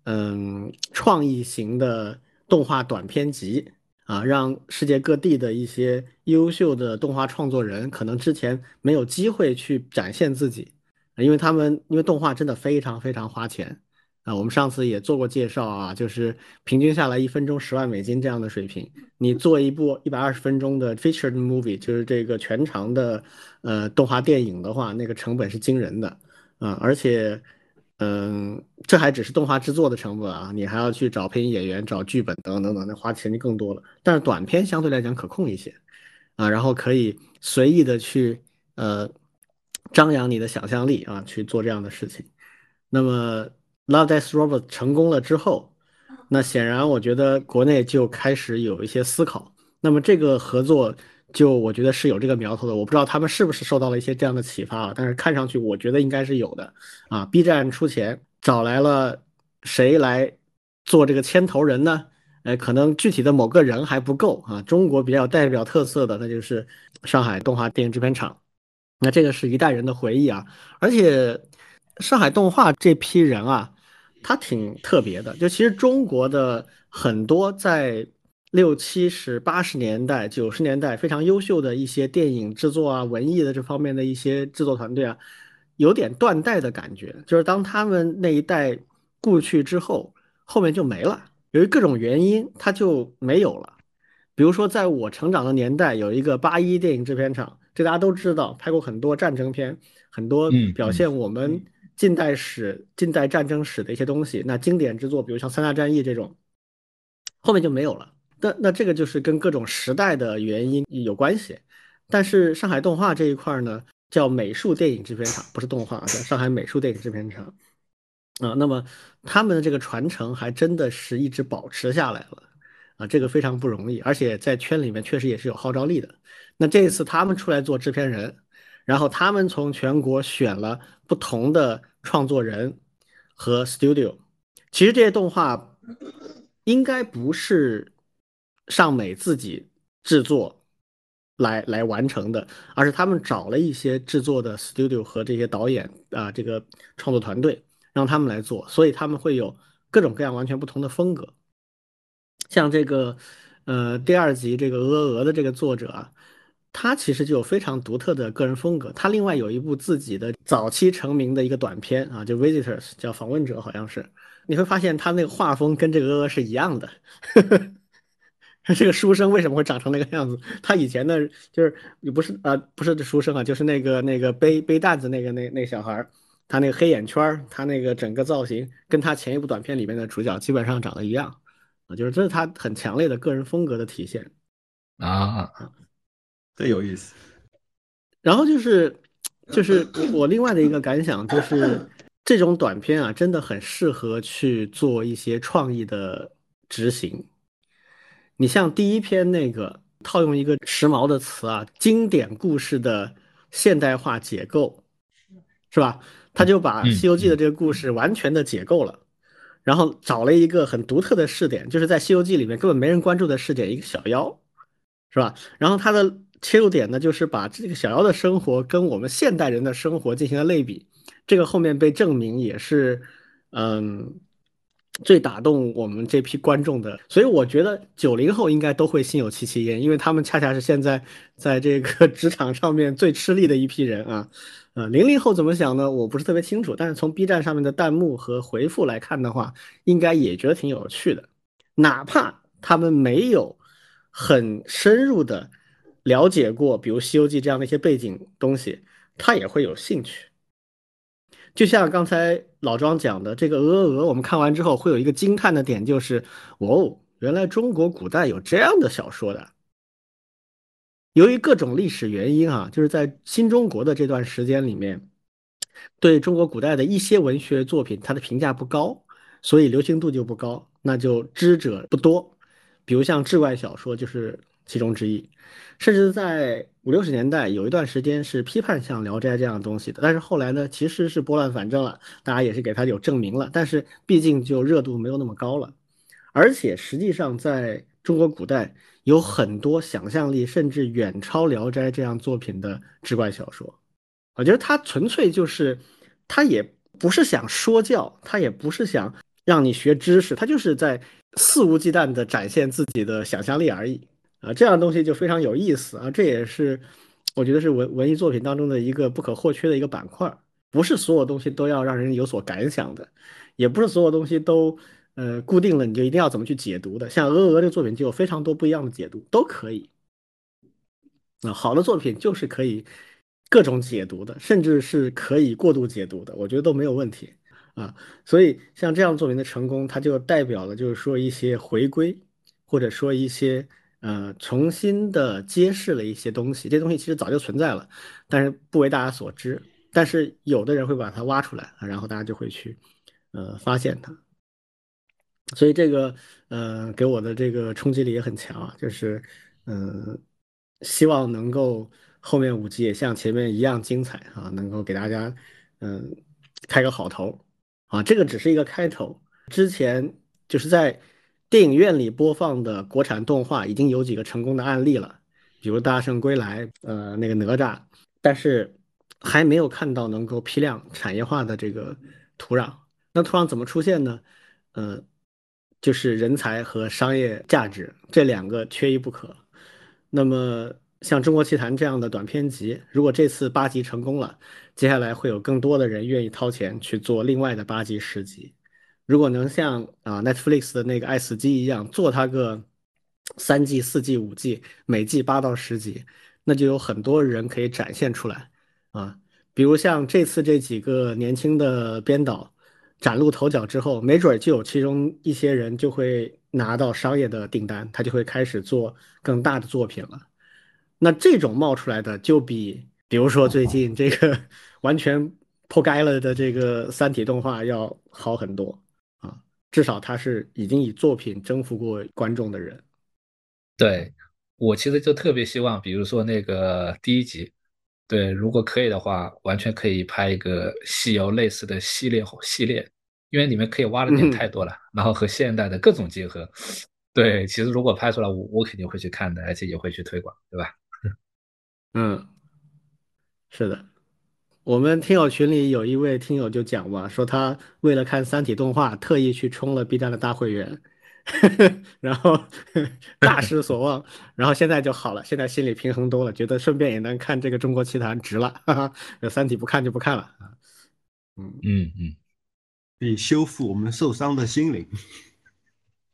嗯创意型的动画短片集啊，让世界各地的一些优秀的动画创作人可能之前没有机会去展现自己，因为他们因为动画真的非常非常花钱。啊，我们上次也做过介绍啊，就是平均下来一分钟十万美金这样的水平，你做一部一百二十分钟的 feature movie，就是这个全长的呃动画电影的话，那个成本是惊人的啊，而且嗯，这还只是动画制作的成本啊，你还要去找配音演员、找剧本等等等，那花钱就更多了。但是短片相对来讲可控一些啊，然后可以随意的去呃张扬你的想象力啊，去做这样的事情，那么。Love Death Robot 成功了之后，那显然我觉得国内就开始有一些思考。那么这个合作就我觉得是有这个苗头的。我不知道他们是不是受到了一些这样的启发啊？但是看上去我觉得应该是有的啊。B 站出钱找来了谁来做这个牵头人呢？哎，可能具体的某个人还不够啊。中国比较代表特色的那就是上海动画电影制片厂。那这个是一代人的回忆啊，而且上海动画这批人啊。他挺特别的，就其实中国的很多在六七十、八十年代、九十年代非常优秀的一些电影制作啊、文艺的这方面的一些制作团队啊，有点断代的感觉。就是当他们那一代故去之后，后面就没了，由于各种原因，它就没有了。比如说，在我成长的年代，有一个八一电影制片厂，这大家都知道，拍过很多战争片，很多表现我们。近代史、近代战争史的一些东西，那经典之作，比如像三大战役这种，后面就没有了。那那这个就是跟各种时代的原因有关系。但是上海动画这一块呢，叫美术电影制片厂，不是动画，叫上海美术电影制片厂啊。那么他们的这个传承还真的是一直保持下来了啊，这个非常不容易，而且在圈里面确实也是有号召力的。那这一次他们出来做制片人。然后他们从全国选了不同的创作人和 studio，其实这些动画应该不是上美自己制作来来完成的，而是他们找了一些制作的 studio 和这些导演啊这个创作团队让他们来做，所以他们会有各种各样完全不同的风格。像这个呃第二集这个鹅鹅的这个作者啊。他其实就有非常独特的个人风格。他另外有一部自己的早期成名的一个短片啊，就《Visitors》，叫访问者，好像是。你会发现他那个画风跟这个鹅鹅是一样的。这个书生为什么会长成那个样子？他以前的，就是也不是啊，不是书生啊，就是那个那个背背担子那个那那小孩他那个黑眼圈他那个整个造型跟他前一部短片里面的主角基本上长得一样啊，就是这是他很强烈的个人风格的体现啊。这有意思，然后就是，就是我另外的一个感想就是，这种短片啊，真的很适合去做一些创意的执行。你像第一篇那个，套用一个时髦的词啊，经典故事的现代化解构，是吧？他就把《西游记》的这个故事完全的解构了，然后找了一个很独特的试点，就是在《西游记》里面根本没人关注的试点，一个小妖，是吧？然后他的切入点呢，就是把这个小妖的生活跟我们现代人的生活进行了类比，这个后面被证明也是，嗯。最打动我们这批观众的，所以我觉得九零后应该都会心有戚戚焉，因为他们恰恰是现在在这个 职场上面最吃力的一批人啊。呃，零零后怎么想呢？我不是特别清楚，但是从 B 站上面的弹幕和回复来看的话，应该也觉得挺有趣的，哪怕他们没有很深入的了解过，比如《西游记》这样的一些背景东西，他也会有兴趣。就像刚才老庄讲的，这个鹅鹅鹅，我们看完之后会有一个惊叹的点，就是哦，原来中国古代有这样的小说的。由于各种历史原因啊，就是在新中国的这段时间里面，对中国古代的一些文学作品，它的评价不高，所以流行度就不高，那就知者不多。比如像志怪小说，就是其中之一。甚至在五六十年代，有一段时间是批判像《聊斋》这样的东西的，但是后来呢，其实是拨乱反正了，大家也是给他有证明了，但是毕竟就热度没有那么高了。而且实际上，在中国古代有很多想象力甚至远超《聊斋》这样作品的志怪小说，我觉得他纯粹就是，他也不是想说教，他也不是想让你学知识，他就是在肆无忌惮地展现自己的想象力而已。啊，这样的东西就非常有意思啊！这也是我觉得是文文艺作品当中的一个不可或缺的一个板块。不是所有东西都要让人有所感想的，也不是所有东西都呃固定了你就一定要怎么去解读的。像《鹅鹅》这个作品就有非常多不一样的解读，都可以。啊，好的作品就是可以各种解读的，甚至是可以过度解读的，我觉得都没有问题啊。所以像这样作品的成功，它就代表了就是说一些回归，或者说一些。呃，重新的揭示了一些东西，这东西其实早就存在了，但是不为大家所知。但是有的人会把它挖出来，然后大家就会去呃发现它。所以这个呃给我的这个冲击力也很强啊，就是嗯希望能够后面五集也像前面一样精彩啊，能够给大家嗯开个好头啊。这个只是一个开头，之前就是在。电影院里播放的国产动画已经有几个成功的案例了，比如《大圣归来》，呃，那个哪吒，但是还没有看到能够批量产业化的这个土壤。那土壤怎么出现呢？呃，就是人才和商业价值这两个缺一不可。那么像《中国奇谭》这样的短片集，如果这次八集成功了，接下来会有更多的人愿意掏钱去做另外的八集、十集。如果能像啊 Netflix 的那个爱死机一样做它个三季、四季、五季，每季八到十集，那就有很多人可以展现出来啊。比如像这次这几个年轻的编导崭露头角之后，没准就有其中一些人就会拿到商业的订单，他就会开始做更大的作品了。那这种冒出来的，就比比如说最近这个 完全破该了的这个三体动画要好很多。至少他是已经以作品征服过观众的人。对我其实就特别希望，比如说那个第一集，对，如果可以的话，完全可以拍一个西游类似的系列系列，因为里面可以挖的点太多了，然后和现代的各种结合。对，其实如果拍出来，我我肯定会去看的，而且也会去推广，对吧？嗯，是的。我们听友群里有一位听友就讲嘛，说他为了看《三体》动画，特意去充了 B 站的大会员，然后 大失所望，然后现在就好了，现在心里平衡多了，觉得顺便也能看这个《中国奇谭》，值了，哈哈，《三体》不看就不看了。啊，嗯。嗯嗯，可以修复我们受伤的心灵，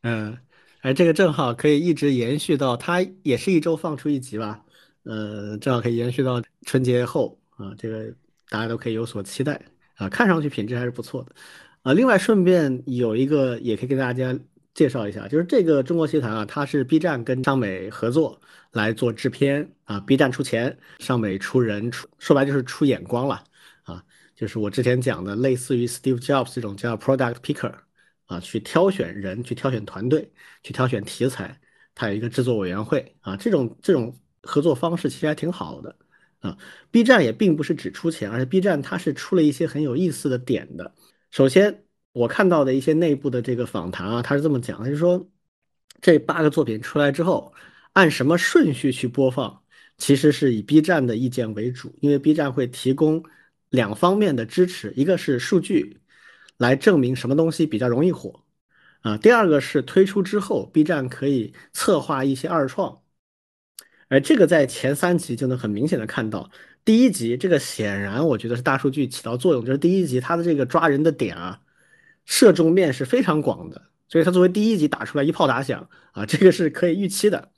嗯，哎，这个正好可以一直延续到它也是一周放出一集吧，呃，正好可以延续到春节后啊，这个。大家都可以有所期待啊，看上去品质还是不错的啊。另外，顺便有一个也可以跟大家介绍一下，就是这个《中国奇谭》啊，它是 B 站跟尚美合作来做制片啊，B 站出钱，尚美出人，出说白就是出眼光了啊。就是我之前讲的，类似于 Steve Jobs 这种叫 Product Picker 啊，去挑选人，去挑选团队，去挑选题材，它有一个制作委员会啊，这种这种合作方式其实还挺好的。啊，B 站也并不是只出钱，而且 B 站它是出了一些很有意思的点的。首先，我看到的一些内部的这个访谈啊，他是这么讲，他就说这八个作品出来之后，按什么顺序去播放，其实是以 B 站的意见为主，因为 B 站会提供两方面的支持，一个是数据来证明什么东西比较容易火啊，第二个是推出之后，B 站可以策划一些二创，而这个在前三集就能很明显的看到。第一集这个显然我觉得是大数据起到作用，就是第一集它的这个抓人的点啊，射中面是非常广的，所以它作为第一集打出来一炮打响啊，这个是可以预期的。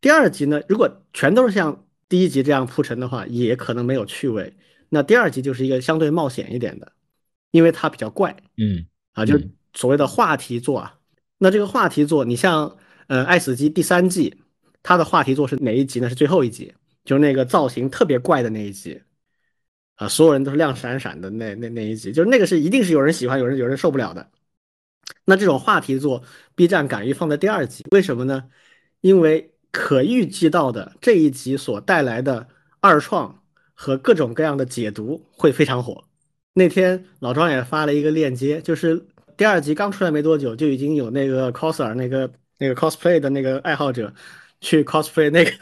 第二集呢，如果全都是像第一集这样铺陈的话，也可能没有趣味。那第二集就是一个相对冒险一点的，因为它比较怪，嗯啊，就所谓的话题作啊。那这个话题作，你像呃《爱死机》第三季，它的话题作是哪一集呢？是最后一集。就是那个造型特别怪的那一集，啊，所有人都是亮闪闪的那那那一集，就是那个是一定是有人喜欢，有人有人受不了的。那这种话题作，B 站敢于放在第二集，为什么呢？因为可预计到的这一集所带来的二创和各种各样的解读会非常火。那天老庄也发了一个链接，就是第二集刚出来没多久，就已经有那个 coser 那个那个 cosplay 的那个爱好者。去 cosplay 那个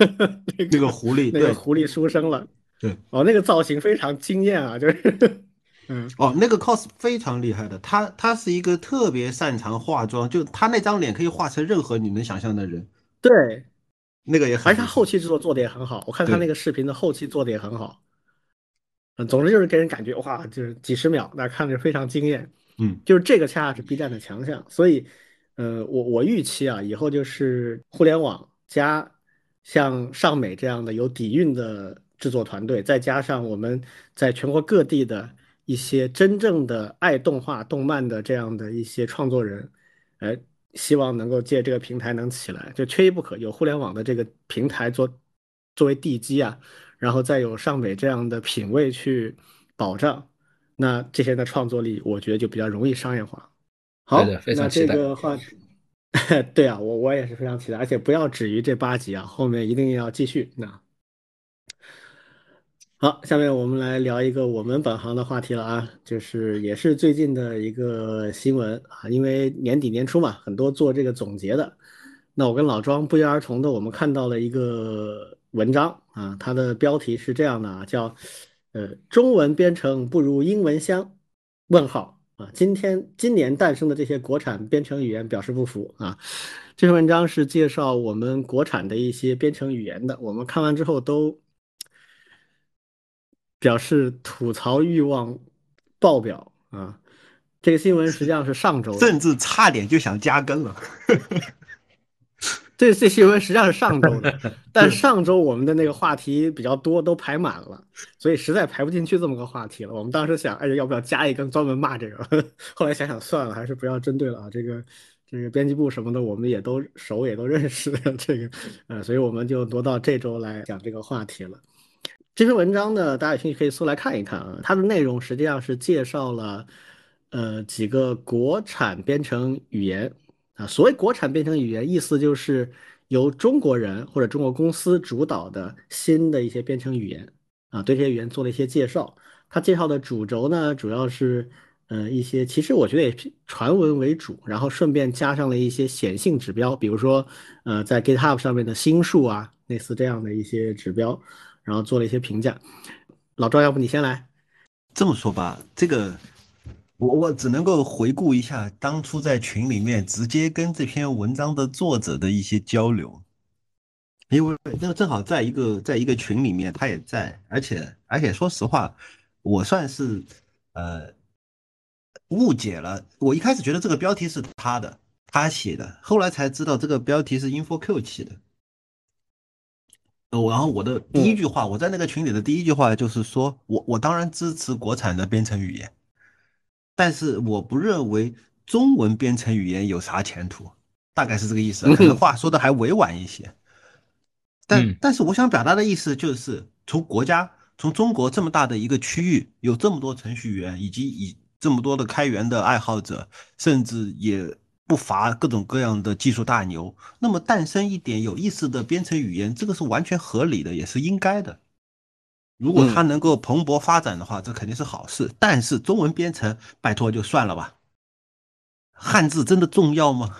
那个那个狐狸，那个狐狸书生了。对，哦，那个造型非常惊艳啊，就是，嗯，哦，那个 cos 非常厉害的，他他是一个特别擅长化妆，就他那张脸可以画成任何你能想象的人。对，那个也很，而且他后期制作做的也很好，我看他那个视频的后期做的也很好。嗯，总之就是给人感觉哇，就是几十秒，那看着非常惊艳。嗯，就是这个恰恰是 B 站的强项，所以，呃，我我预期啊，以后就是互联网。加像尚美这样的有底蕴的制作团队，再加上我们在全国各地的一些真正的爱动画、动漫的这样的一些创作人，哎，希望能够借这个平台能起来，就缺一不可。有互联网的这个平台做作为地基啊，然后再有尚美这样的品味去保障，那这些的创作力，我觉得就比较容易商业化。好，那这个话题。对啊，我我也是非常期待，而且不要止于这八集啊，后面一定要继续。那好，下面我们来聊一个我们本行的话题了啊，就是也是最近的一个新闻啊，因为年底年初嘛，很多做这个总结的。那我跟老庄不约而同的，我们看到了一个文章啊，它的标题是这样的啊，叫呃中文编程不如英文香？问号。啊，今天今年诞生的这些国产编程语言表示不服啊！这篇文章是介绍我们国产的一些编程语言的，我们看完之后都表示吐槽欲望爆表啊！这个新闻实际上是上周，甚至差点就想加更了。这这新闻实际上是上周的，但上周我们的那个话题比较多，都排满了，所以实在排不进去这么个话题了。我们当时想，哎，要不要加一个专门骂这个？后来想想算了，还是不要针对了啊。这个这个编辑部什么的，我们也都熟，也都认识这个，呃，所以我们就挪到这周来讲这个话题了。这篇文章呢，大家有兴趣可以搜来看一看啊。它的内容实际上是介绍了呃几个国产编程语言。啊，所谓国产编程语言，意思就是由中国人或者中国公司主导的新的一些编程语言啊，对这些语言做了一些介绍。他介绍的主轴呢，主要是呃一些，其实我觉得也传闻为主，然后顺便加上了一些显性指标，比如说呃在 GitHub 上面的星数啊，类似这样的一些指标，然后做了一些评价。老赵，要不你先来？这么说吧，这个。我我只能够回顾一下当初在群里面直接跟这篇文章的作者的一些交流，因为那个正好在一个在一个群里面，他也在，而且而且说实话，我算是呃误解了。我一开始觉得这个标题是他的，他写的，后来才知道这个标题是 InfoQ 起的。然后我的第一句话，我在那个群里的第一句话就是说我我当然支持国产的编程语言。但是我不认为中文编程语言有啥前途，大概是这个意思。可能话说的还委婉一些，但但是我想表达的意思就是，从国家从中国这么大的一个区域，有这么多程序员，以及以这么多的开源的爱好者，甚至也不乏各种各样的技术大牛，那么诞生一点有意思的编程语言，这个是完全合理的，也是应该的。如果它能够蓬勃发展的话，这肯定是好事。但是中文编程，拜托就算了吧。汉字真的重要吗？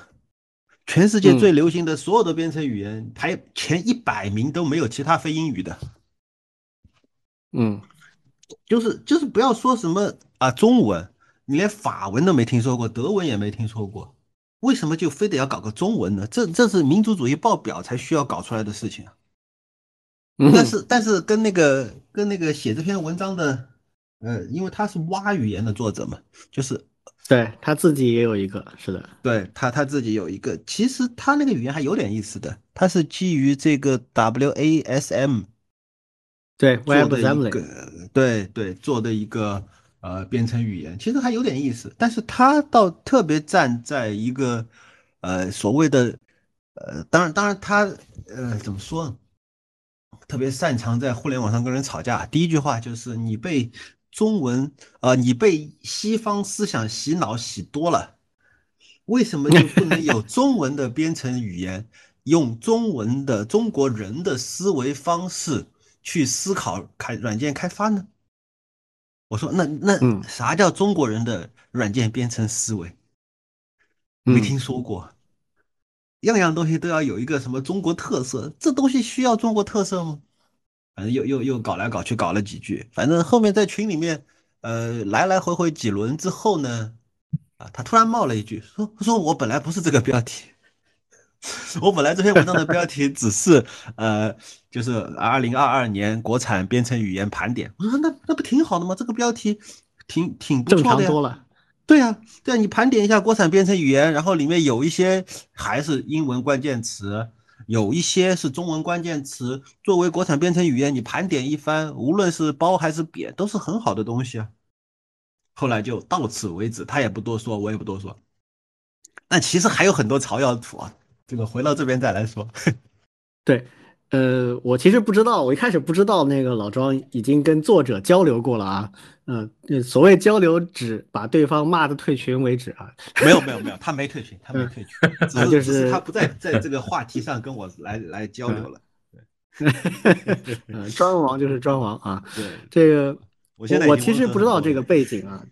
全世界最流行的所有的编程语言，排前一百名都没有其他非英语的。嗯，就是就是不要说什么啊中文，你连法文都没听说过，德文也没听说过，为什么就非得要搞个中文呢？这这是民族主义爆表才需要搞出来的事情啊。但是但是跟那个跟那个写这篇文章的，呃，因为他是蛙语言的作者嘛，就是对他自己也有一个，是的，对他他自己有一个，其实他那个语言还有点意思的，他是基于这个 WASM。对，WebAssembly，对对，做的一个呃编程语言，其实还有点意思，但是他倒特别站在一个呃所谓的呃，当然当然他呃怎么说呢？特别擅长在互联网上跟人吵架。第一句话就是你被中文呃，你被西方思想洗脑洗多了，为什么就不能有中文的编程语言，用中文的中国人的思维方式？去思考开软件开发呢？我说那那啥叫中国人的软件编程思维？没听说过，样样东西都要有一个什么中国特色，这东西需要中国特色吗？反正又又又搞来搞去搞了几句，反正后面在群里面，呃，来来回回几轮之后呢，啊，他突然冒了一句说说我本来不是这个标题。我本来这篇文章的标题只是，呃，就是二零二二年国产编程语言盘点。我说那那不挺好的吗？这个标题挺挺不错的正常多了。对呀，对啊，你盘点一下国产编程语言，然后里面有一些还是英文关键词，有一些是中文关键词。作为国产编程语言，你盘点一番，无论是褒还是贬，都是很好的东西啊。后来就到此为止，他也不多说，我也不多说。但其实还有很多槽要吐啊。这个回到这边再来说，对，呃，我其实不知道，我一开始不知道那个老庄已经跟作者交流过了啊，嗯，所谓交流只把对方骂的退群为止啊，没有没有没有，他没退群，他没退群，只是就是他不在在这个话题上跟我来来交流了，嗯，专王就是专王啊，对，这个我现在我其实不知道这个背景啊。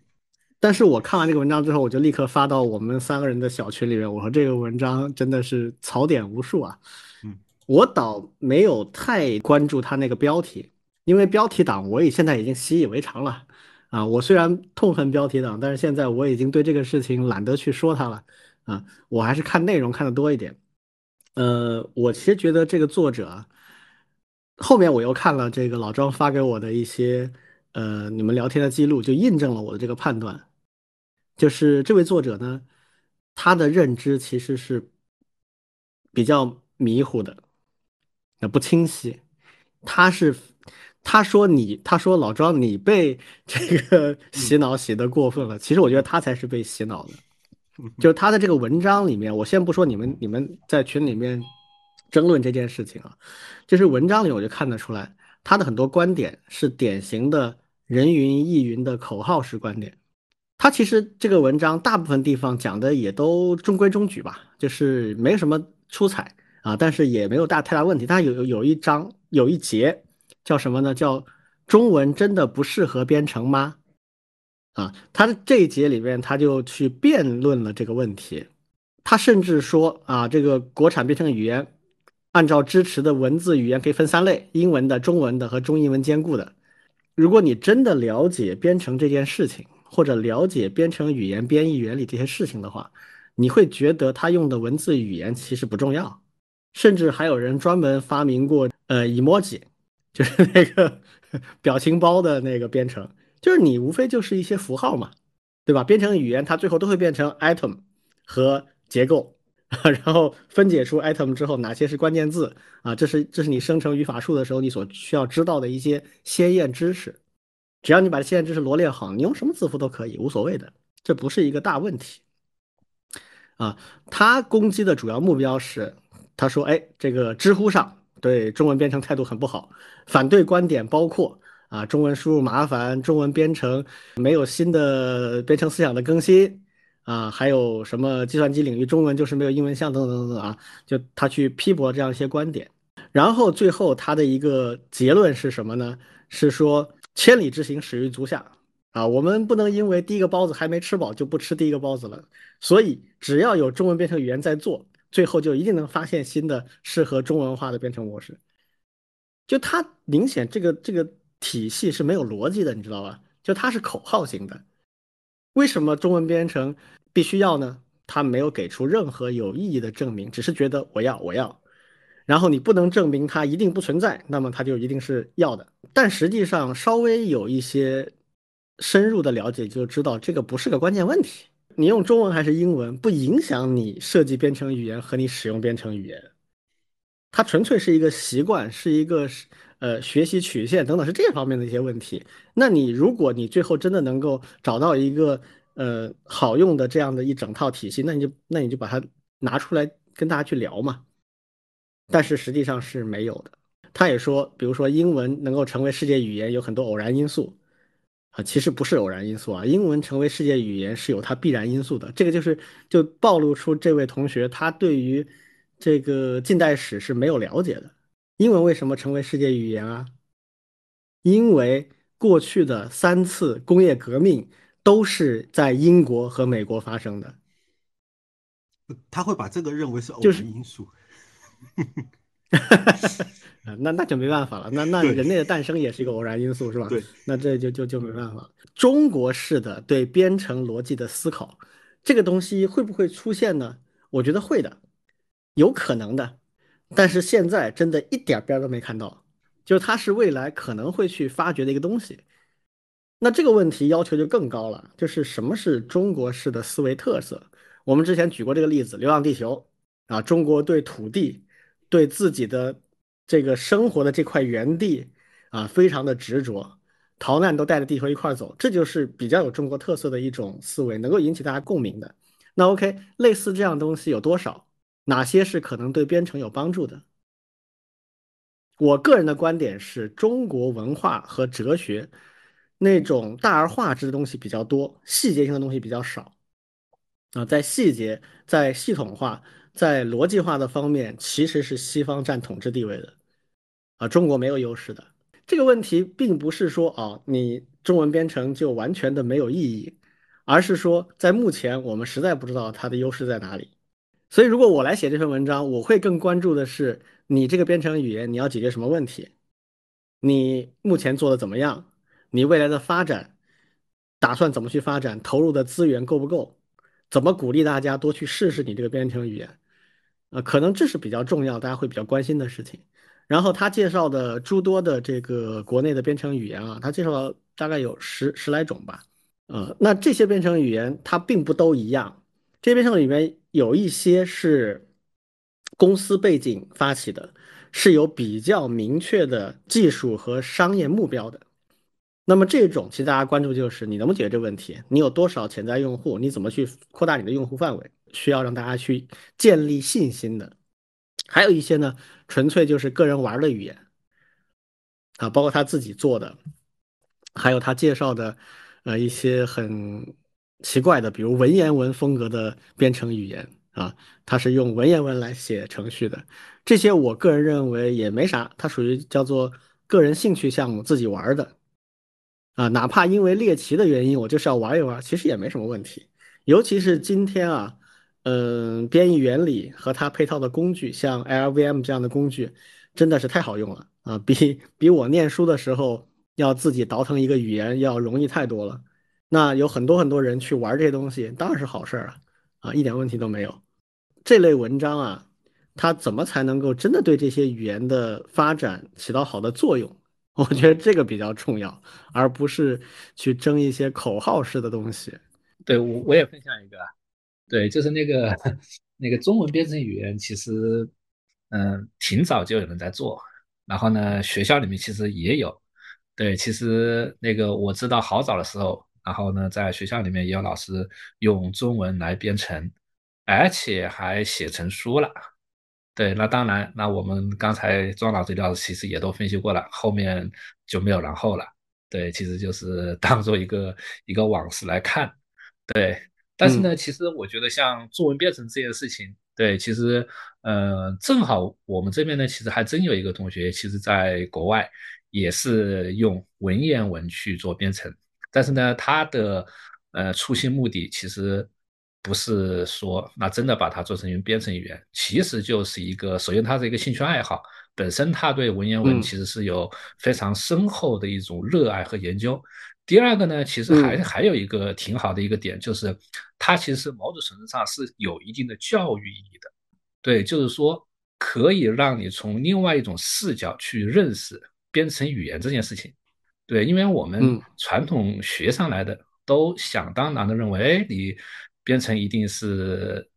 但是我看完这个文章之后，我就立刻发到我们三个人的小群里面。我说这个文章真的是槽点无数啊。嗯，我倒没有太关注他那个标题，因为标题党我也现在已经习以为常了。啊，我虽然痛恨标题党，但是现在我已经对这个事情懒得去说它了。啊，我还是看内容看的多一点。呃，我其实觉得这个作者，后面我又看了这个老庄发给我的一些呃你们聊天的记录，就印证了我的这个判断。就是这位作者呢，他的认知其实是比较迷糊的，那不清晰。他是他说你，他说老庄你被 这个洗脑洗得过分了。其实我觉得他才是被洗脑的。就是他的这个文章里面，我先不说你们你们在群里面争论这件事情啊，就是文章里我就看得出来，他的很多观点是典型的人云亦云的口号式观点。他其实这个文章大部分地方讲的也都中规中矩吧，就是没什么出彩啊，但是也没有大太大问题。他有有一章有一节叫什么呢？叫中文真的不适合编程吗？啊，他的这一节里面他就去辩论了这个问题。他甚至说啊，这个国产编程语言按照支持的文字语言可以分三类：英文的、中文的和中英文兼顾的。如果你真的了解编程这件事情，或者了解编程语言编译原理这些事情的话，你会觉得他用的文字语言其实不重要，甚至还有人专门发明过呃 emoji，就是 那个表情包的那个编程，就是你无非就是一些符号嘛，对吧？编程语言它最后都会变成 item 和结构，然后分解出 item 之后哪些是关键字啊，这是这是你生成语法树的时候你所需要知道的一些先验知识。只要你把这些知识罗列好，你用什么字符都可以，无所谓的，这不是一个大问题。啊，他攻击的主要目标是，他说，哎，这个知乎上对中文编程态度很不好，反对观点包括啊，中文输入麻烦，中文编程没有新的编程思想的更新，啊，还有什么计算机领域中文就是没有英文像等等等等啊，就他去批驳这样一些观点，然后最后他的一个结论是什么呢？是说。千里之行，始于足下。啊，我们不能因为第一个包子还没吃饱就不吃第一个包子了。所以只要有中文编程语言在做，最后就一定能发现新的适合中文化的编程模式。就它明显这个这个体系是没有逻辑的，你知道吧？就它是口号型的。为什么中文编程必须要呢？它没有给出任何有意义的证明，只是觉得我要我要。然后你不能证明它一定不存在，那么它就一定是要的。但实际上稍微有一些深入的了解，就知道这个不是个关键问题。你用中文还是英文，不影响你设计编程语言和你使用编程语言。它纯粹是一个习惯，是一个呃学习曲线等等，是这方面的一些问题。那你如果你最后真的能够找到一个呃好用的这样的一整套体系，那你就那你就把它拿出来跟大家去聊嘛。但是实际上是没有的。他也说，比如说英文能够成为世界语言，有很多偶然因素啊，其实不是偶然因素啊。英文成为世界语言是有它必然因素的。这个就是就暴露出这位同学他对于这个近代史是没有了解的。英文为什么成为世界语言啊？因为过去的三次工业革命都是在英国和美国发生的。他会把这个认为是偶然因素。那那就没办法了。那那人类的诞生也是一个偶然因素，是吧？对。那这就就就没办法了。中国式的对编程逻辑的思考，这个东西会不会出现呢？我觉得会的，有可能的。但是现在真的一点边都没看到，就是它是未来可能会去发掘的一个东西。那这个问题要求就更高了，就是什么是中国式的思维特色？我们之前举过这个例子，《流浪地球》啊，中国对土地。对自己的这个生活的这块原地啊，非常的执着，逃难都带着地球一块走，这就是比较有中国特色的一种思维，能够引起大家共鸣的。那 OK，类似这样东西有多少？哪些是可能对编程有帮助的？我个人的观点是中国文化和哲学那种大而化之的东西比较多，细节性的东西比较少啊，在细节，在系统化。在逻辑化的方面，其实是西方占统治地位的，啊，中国没有优势的。这个问题并不是说啊，你中文编程就完全的没有意义，而是说在目前我们实在不知道它的优势在哪里。所以，如果我来写这篇文章，我会更关注的是你这个编程语言你要解决什么问题，你目前做的怎么样，你未来的发展打算怎么去发展，投入的资源够不够，怎么鼓励大家多去试试你这个编程语言。呃，可能这是比较重要，大家会比较关心的事情。然后他介绍的诸多的这个国内的编程语言啊，他介绍了大概有十十来种吧。呃，那这些编程语言它并不都一样，这些编程里面有一些是公司背景发起的，是有比较明确的技术和商业目标的。那么这种其实大家关注就是你能不能解决这个问题，你有多少潜在用户，你怎么去扩大你的用户范围。需要让大家去建立信心的，还有一些呢，纯粹就是个人玩的语言。啊，包括他自己做的，还有他介绍的，呃，一些很奇怪的，比如文言文风格的编程语言。啊，他是用文言文来写程序的，这些我个人认为也没啥，它属于叫做个人兴趣项目，自己玩的。啊，哪怕因为猎奇的原因，我就是要玩一玩，其实也没什么问题，尤其是今天啊。嗯，编译原理和它配套的工具，像 LVM 这样的工具，真的是太好用了啊！比比我念书的时候要自己倒腾一个语言要容易太多了。那有很多很多人去玩这些东西，当然是好事儿了！啊，一点问题都没有。这类文章啊，它怎么才能够真的对这些语言的发展起到好的作用？我觉得这个比较重要，而不是去争一些口号式的东西。对，我我也分享一个。对，就是那个 那个中文编程语言，其实嗯挺早就有人在做，然后呢学校里面其实也有。对，其实那个我知道好早的时候，然后呢在学校里面也有老师用中文来编程，而且还写成书了。对，那当然，那我们刚才庄老师、廖老师其实也都分析过了，后面就没有然后了。对，其实就是当做一个一个往事来看。对。但是呢，其实我觉得像作文编程这件事情，对，其实，呃，正好我们这边呢，其实还真有一个同学，其实在国外也是用文言文去做编程，但是呢，他的呃初心目的其实不是说那真的把它做成一个编程语言，其实就是一个首先它是一个兴趣爱好，本身他对文言文其实是有非常深厚的一种热爱和研究。第二个呢，其实还还有一个挺好的一个点，就是它其实某种程度上是有一定的教育意义的。对，就是说可以让你从另外一种视角去认识编程语言这件事情。对，因为我们传统学上来的都想当然的认为，哎，你编程一定是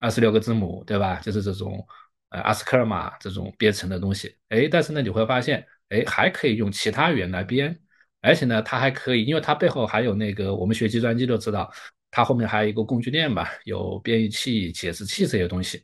二十六个字母，对吧？就是这种呃阿斯克尔码这种编程的东西。哎，但是呢，你会发现，哎，还可以用其他语言来编。而且呢，它还可以，因为它背后还有那个我们学计算机都知道，它后面还有一个工具链嘛，有编译器、解释器这些东西。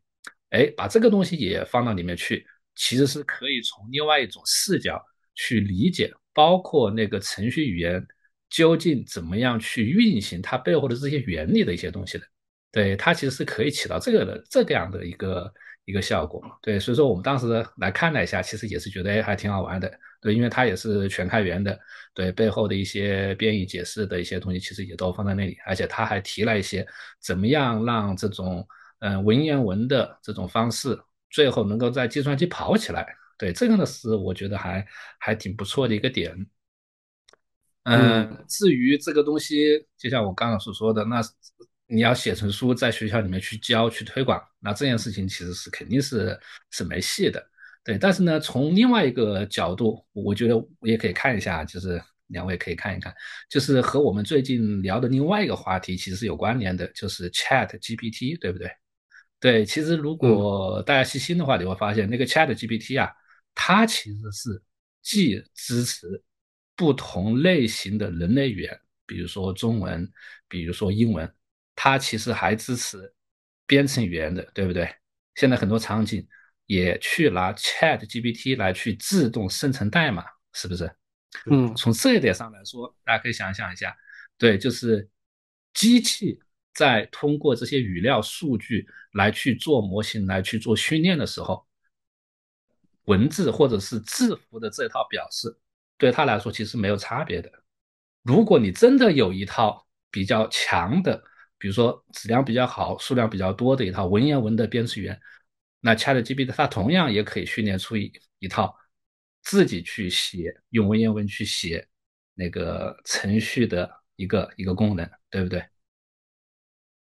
哎，把这个东西也放到里面去，其实是可以从另外一种视角去理解，包括那个程序语言究竟怎么样去运行，它背后的这些原理的一些东西的。对，它其实是可以起到这个的这个样的一个一个效果。对，所以说我们当时来看了一下，其实也是觉得哎还挺好玩的。对，因为它也是全开源的，对背后的一些编译解释的一些东西，其实也都放在那里，而且他还提了一些怎么样让这种嗯文言文的这种方式，最后能够在计算机跑起来。对，这个呢是我觉得还还挺不错的一个点。嗯，至于这个东西，就像我刚刚所说的，那你要写成书，在学校里面去教去推广，那这件事情其实是肯定是是没戏的。对，但是呢，从另外一个角度，我觉得我也可以看一下，就是两位可以看一看，就是和我们最近聊的另外一个话题其实是有关联的，就是 Chat GPT，对不对？对，其实如果大家细心的话，你会发现那个 Chat GPT 啊，它其实是既支持不同类型的人类语言，比如说中文，比如说英文，它其实还支持编程语言的，对不对？现在很多场景。也去拿 Chat GPT 来去自动生成代码，是不是？嗯，从这一点上来说，大家可以想象一下，对，就是机器在通过这些语料数据来去做模型、来去做训练的时候，文字或者是字符的这套表示，对它来说其实没有差别的。如果你真的有一套比较强的，比如说质量比较好、数量比较多的一套文言文的编程语言。那 ChatGPT 它同样也可以训练出一一套自己去写用文言文去写那个程序的一个一个功能，对不对？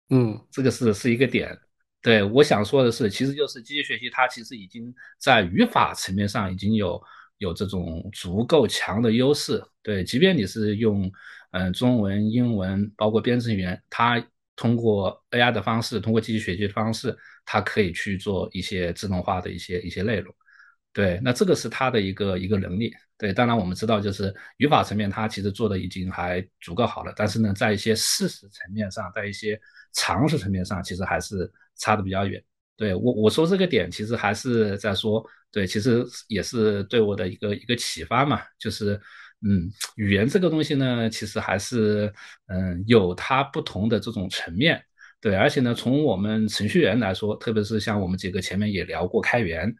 嗯，这个是是一个点。对，我想说的是，其实就是机器学习它其实已经在语法层面上已经有有这种足够强的优势。对，即便你是用嗯中文、英文，包括编程语言，它通过 AI 的方式，通过机器学习的方式。它可以去做一些自动化的一些一些内容，对，那这个是它的一个一个能力，对。当然我们知道，就是语法层面，它其实做的已经还足够好了。但是呢，在一些事实层面上，在一些常识层面上，其实还是差的比较远。对我我说这个点，其实还是在说，对，其实也是对我的一个一个启发嘛，就是嗯，语言这个东西呢，其实还是嗯有它不同的这种层面。对，而且呢，从我们程序员来说，特别是像我们几个前面也聊过开源，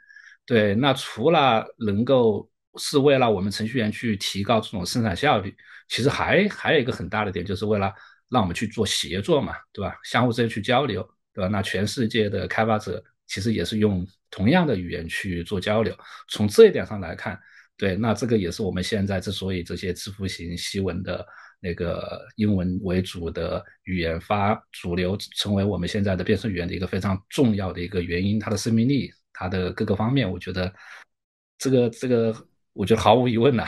对，那除了能够是为了我们程序员去提高这种生产效率，其实还还有一个很大的点，就是为了让我们去做协作嘛，对吧？相互之间去交流，对吧？那全世界的开发者其实也是用同样的语言去做交流，从这一点上来看，对，那这个也是我们现在之所以这些字符型西文的。那个英文为主的语言发主流，成为我们现在的编程语言的一个非常重要的一个原因。它的生命力，它的各个方面，我觉得这个这个，我觉得毫无疑问呐。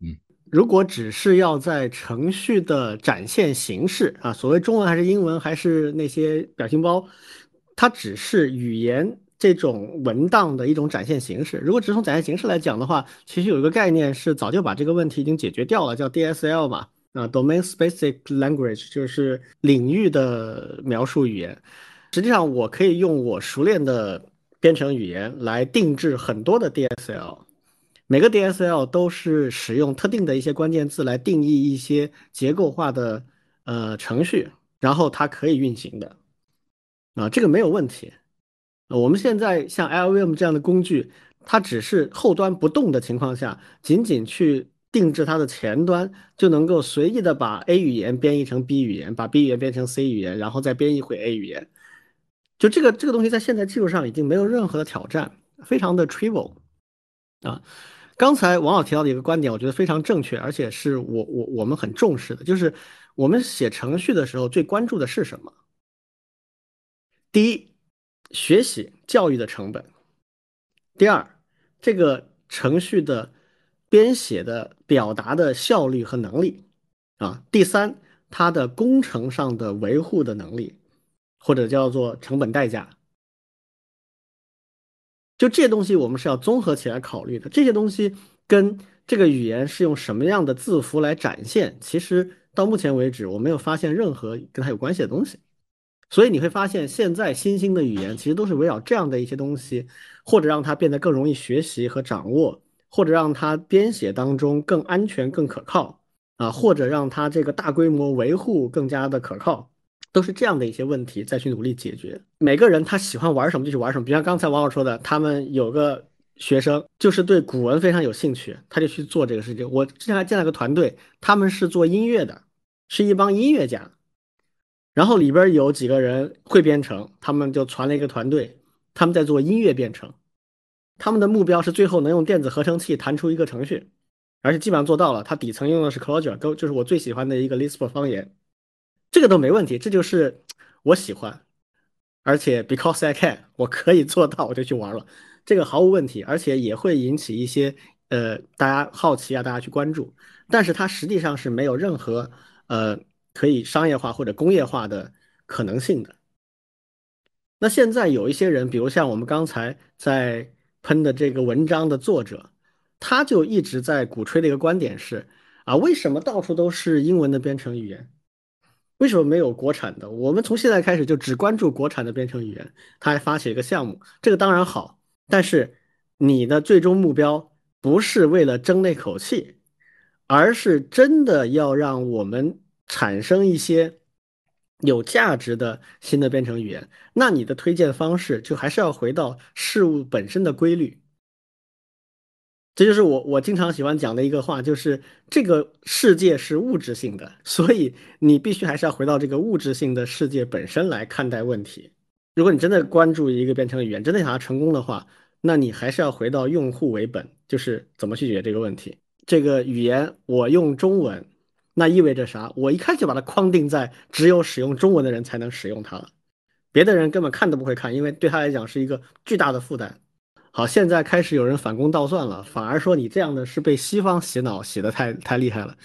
嗯，如果只是要在程序的展现形式啊，所谓中文还是英文还是那些表情包，它只是语言这种文档的一种展现形式。如果只从展现形式来讲的话，其实有一个概念是早就把这个问题已经解决掉了，叫 DSL 嘛。啊，domain specific language 就是领域的描述语言。实际上，我可以用我熟练的编程语言来定制很多的 DSL，每个 DSL 都是使用特定的一些关键字来定义一些结构化的呃程序，然后它可以运行的。啊，这个没有问题。我们现在像 LVM 这样的工具，它只是后端不动的情况下，仅仅去。定制它的前端，就能够随意的把 A 语言编译成 B 语言，把 B 语言变成 C 语言，然后再编译回 A 语言。就这个这个东西在现在技术上已经没有任何的挑战，非常的 trivial 啊。刚才王老提到的一个观点，我觉得非常正确，而且是我我我们很重视的，就是我们写程序的时候最关注的是什么？第一，学习教育的成本；第二，这个程序的编写的表达的效率和能力啊；第三，它的工程上的维护的能力，或者叫做成本代价。就这些东西，我们是要综合起来考虑的。这些东西跟这个语言是用什么样的字符来展现，其实到目前为止，我没有发现任何跟它有关系的东西。所以你会发现，现在新兴的语言其实都是围绕这样的一些东西，或者让它变得更容易学习和掌握，或者让它编写当中更安全、更可靠啊，或者让它这个大规模维护更加的可靠。都是这样的一些问题再去努力解决。每个人他喜欢玩什么就去玩什么。比方刚才王老师说的，他们有个学生就是对古文非常有兴趣，他就去做这个事情。我之前还见了个团队，他们是做音乐的，是一帮音乐家。然后里边有几个人会编程，他们就传了一个团队，他们在做音乐编程。他们的目标是最后能用电子合成器弹出一个程序，而且基本上做到了。它底层用的是 Clojure，都就是我最喜欢的一个 Lisp 方言。这个都没问题，这就是我喜欢，而且 because I can，我可以做到，我就去玩了，这个毫无问题，而且也会引起一些呃大家好奇啊，大家去关注，但是它实际上是没有任何呃可以商业化或者工业化的可能性的。那现在有一些人，比如像我们刚才在喷的这个文章的作者，他就一直在鼓吹的一个观点是啊，为什么到处都是英文的编程语言？为什么没有国产的？我们从现在开始就只关注国产的编程语言。他还发起一个项目，这个当然好，但是你的最终目标不是为了争那口气，而是真的要让我们产生一些有价值的新的编程语言。那你的推荐方式就还是要回到事物本身的规律。这就是我我经常喜欢讲的一个话，就是这个世界是物质性的，所以你必须还是要回到这个物质性的世界本身来看待问题。如果你真的关注一个编程语言，真的想要成功的话，那你还是要回到用户为本，就是怎么去解决这个问题。这个语言我用中文，那意味着啥？我一开始就把它框定在只有使用中文的人才能使用它了，别的人根本看都不会看，因为对他来讲是一个巨大的负担。好，现在开始有人反攻倒算了，反而说你这样的是被西方洗脑洗的太太厉害了，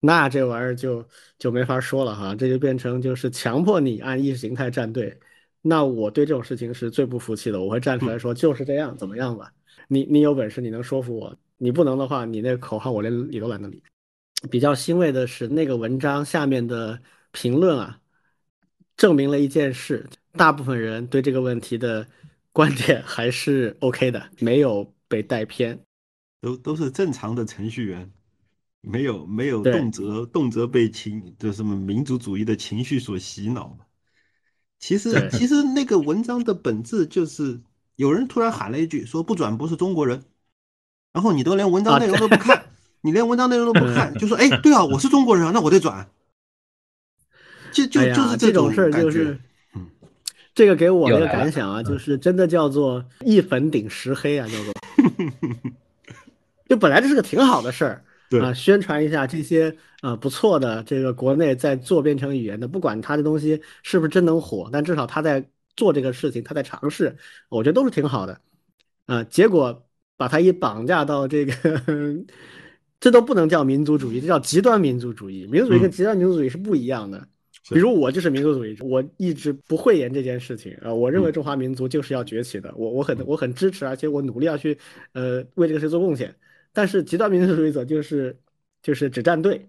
那这玩意儿就就没法说了哈，这就变成就是强迫你按意识形态站队，那我对这种事情是最不服气的，我会站出来说就是这样，怎么样吧？你你有本事你能说服我，你不能的话，你那个口号我连理都懒得理。比较欣慰的是，那个文章下面的评论啊，证明了一件事，大部分人对这个问题的。观点还是 OK 的，没有被带偏，都都是正常的程序员，没有没有动辄动辄被情就什么民族主义的情绪所洗脑其实其实那个文章的本质就是有人突然喊了一句说不转不是中国人，然后你都连文章内容都不看，你连文章内容都不看，就说 哎对啊我是中国人啊那我得转，就就就是这种事儿就是。这个给我的感想啊，就是真的叫做一粉顶十黑啊，叫做，就本来这是个挺好的事儿，啊，宣传一下这些啊不错的这个国内在做编程语言的，不管他的东西是不是真能火，但至少他在做这个事情，他在尝试，我觉得都是挺好的，啊，结果把他一绑架到这个，这都不能叫民族主义，这叫极端民族主义，民族主义跟极端民族主义是不一样的。比如我就是民族主义者，我一直不讳言这件事情啊。我认为中华民族就是要崛起的，我我很我很支持，而且我努力要去呃为这个事做贡献。但是极端民族主义者就是就是只站队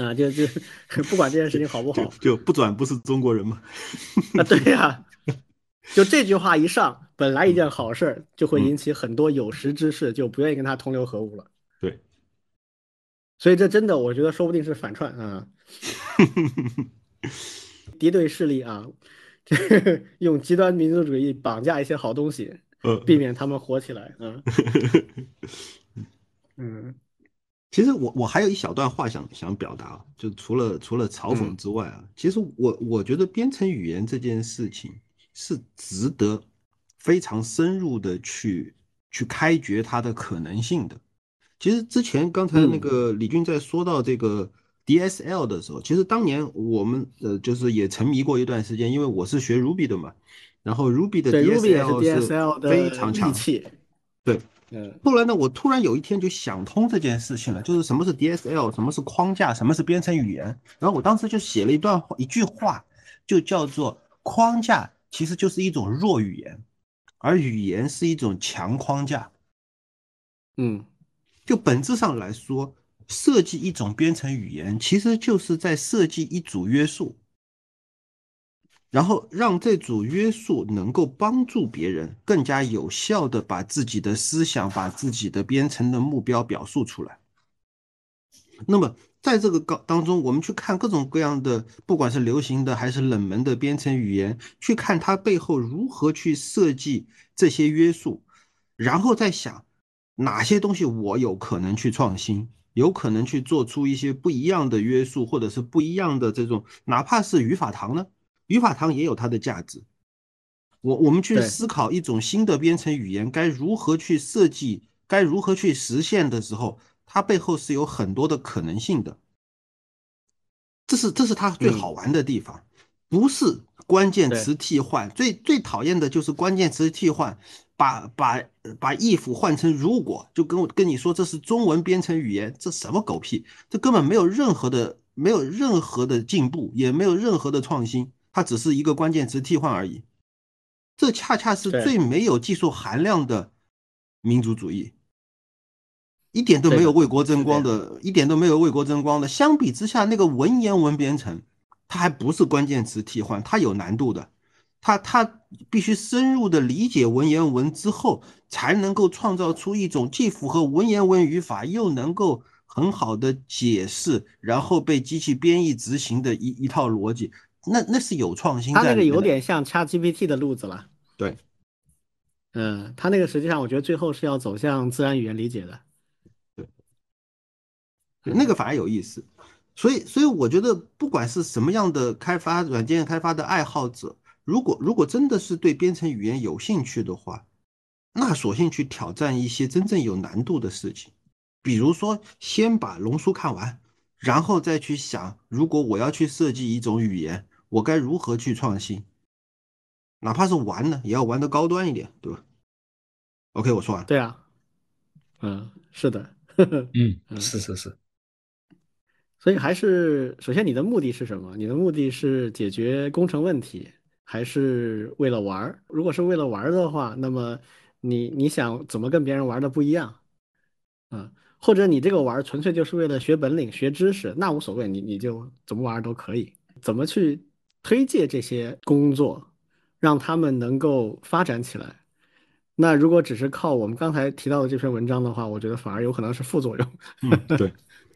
啊，就就 不管这件事情好不好，就不转不是中国人嘛？啊，对呀，就这句话一上，本来一件好事儿就会引起很多有识之士就不愿意跟他同流合污了。对，所以这真的我觉得说不定是反串啊。敌对势力啊，用极端民族主义绑架一些好东西，避免他们火起来啊。嗯，其实我我还有一小段话想想表达啊，就除了除了嘲讽之外啊，其实我我觉得编程语言这件事情是值得非常深入的去去开掘它的可能性的。其实之前刚才那个李军在说到这个 DSL 的时候，其实当年我们呃就是也沉迷过一段时间，因为我是学 Ruby 的嘛，然后 Ruby 的 DSL 是非常强，对。嗯，后来呢，我突然有一天就想通这件事情了，就是什么是 DSL，什么是框架，什么是编程语言。然后我当时就写了一段话，一句话，就叫做框架其实就是一种弱语言，而语言是一种强框架。嗯，就本质上来说，设计一种编程语言，其实就是在设计一组约束。然后让这组约束能够帮助别人更加有效的把自己的思想、把自己的编程的目标表述出来。那么在这个当当中，我们去看各种各样的，不管是流行的还是冷门的编程语言，去看它背后如何去设计这些约束，然后再想哪些东西我有可能去创新，有可能去做出一些不一样的约束，或者是不一样的这种，哪怕是语法堂呢？语法堂也有它的价值。我我们去思考一种新的编程语言该如何去设计，该如何去实现的时候，它背后是有很多的可能性的。这是这是它最好玩的地方，不是关键词替换。最最讨厌的就是关键词替换，把把把 if 换成如果，就跟我跟你说这是中文编程语言，这什么狗屁？这根本没有任何的没有任何的进步，也没有任何的创新。它只是一个关键词替换而已，这恰恰是最没有技术含量的民族主义，一点都没有为国争光的，一点都没有为国争光的。相比之下，那个文言文编程，它还不是关键词替换，它有难度的，它它必须深入的理解文言文之后，才能够创造出一种既符合文言文语法，又能够很好的解释，然后被机器编译执行的一一套逻辑。那那是有创新，他那个有点像 ChatGPT 的路子了。对，嗯，他那个实际上我觉得最后是要走向自然语言理解的。对，那个反而有意思。所以，所以我觉得不管是什么样的开发软件开发的爱好者，如果如果真的是对编程语言有兴趣的话，那索性去挑战一些真正有难度的事情，比如说先把龙书看完，然后再去想，如果我要去设计一种语言。我该如何去创新？哪怕是玩呢，也要玩的高端一点，对吧？OK，我说完。对啊，嗯，是的，嗯，是是是。所以还是首先你的目的是什么？你的目的是解决工程问题，还是为了玩儿？如果是为了玩儿的话，那么你你想怎么跟别人玩的不一样？嗯，或者你这个玩儿纯粹就是为了学本领、学知识，那无所谓，你你就怎么玩都可以。怎么去？推介这些工作，让他们能够发展起来。那如果只是靠我们刚才提到的这篇文章的话，我觉得反而有可能是副作用。嗯对，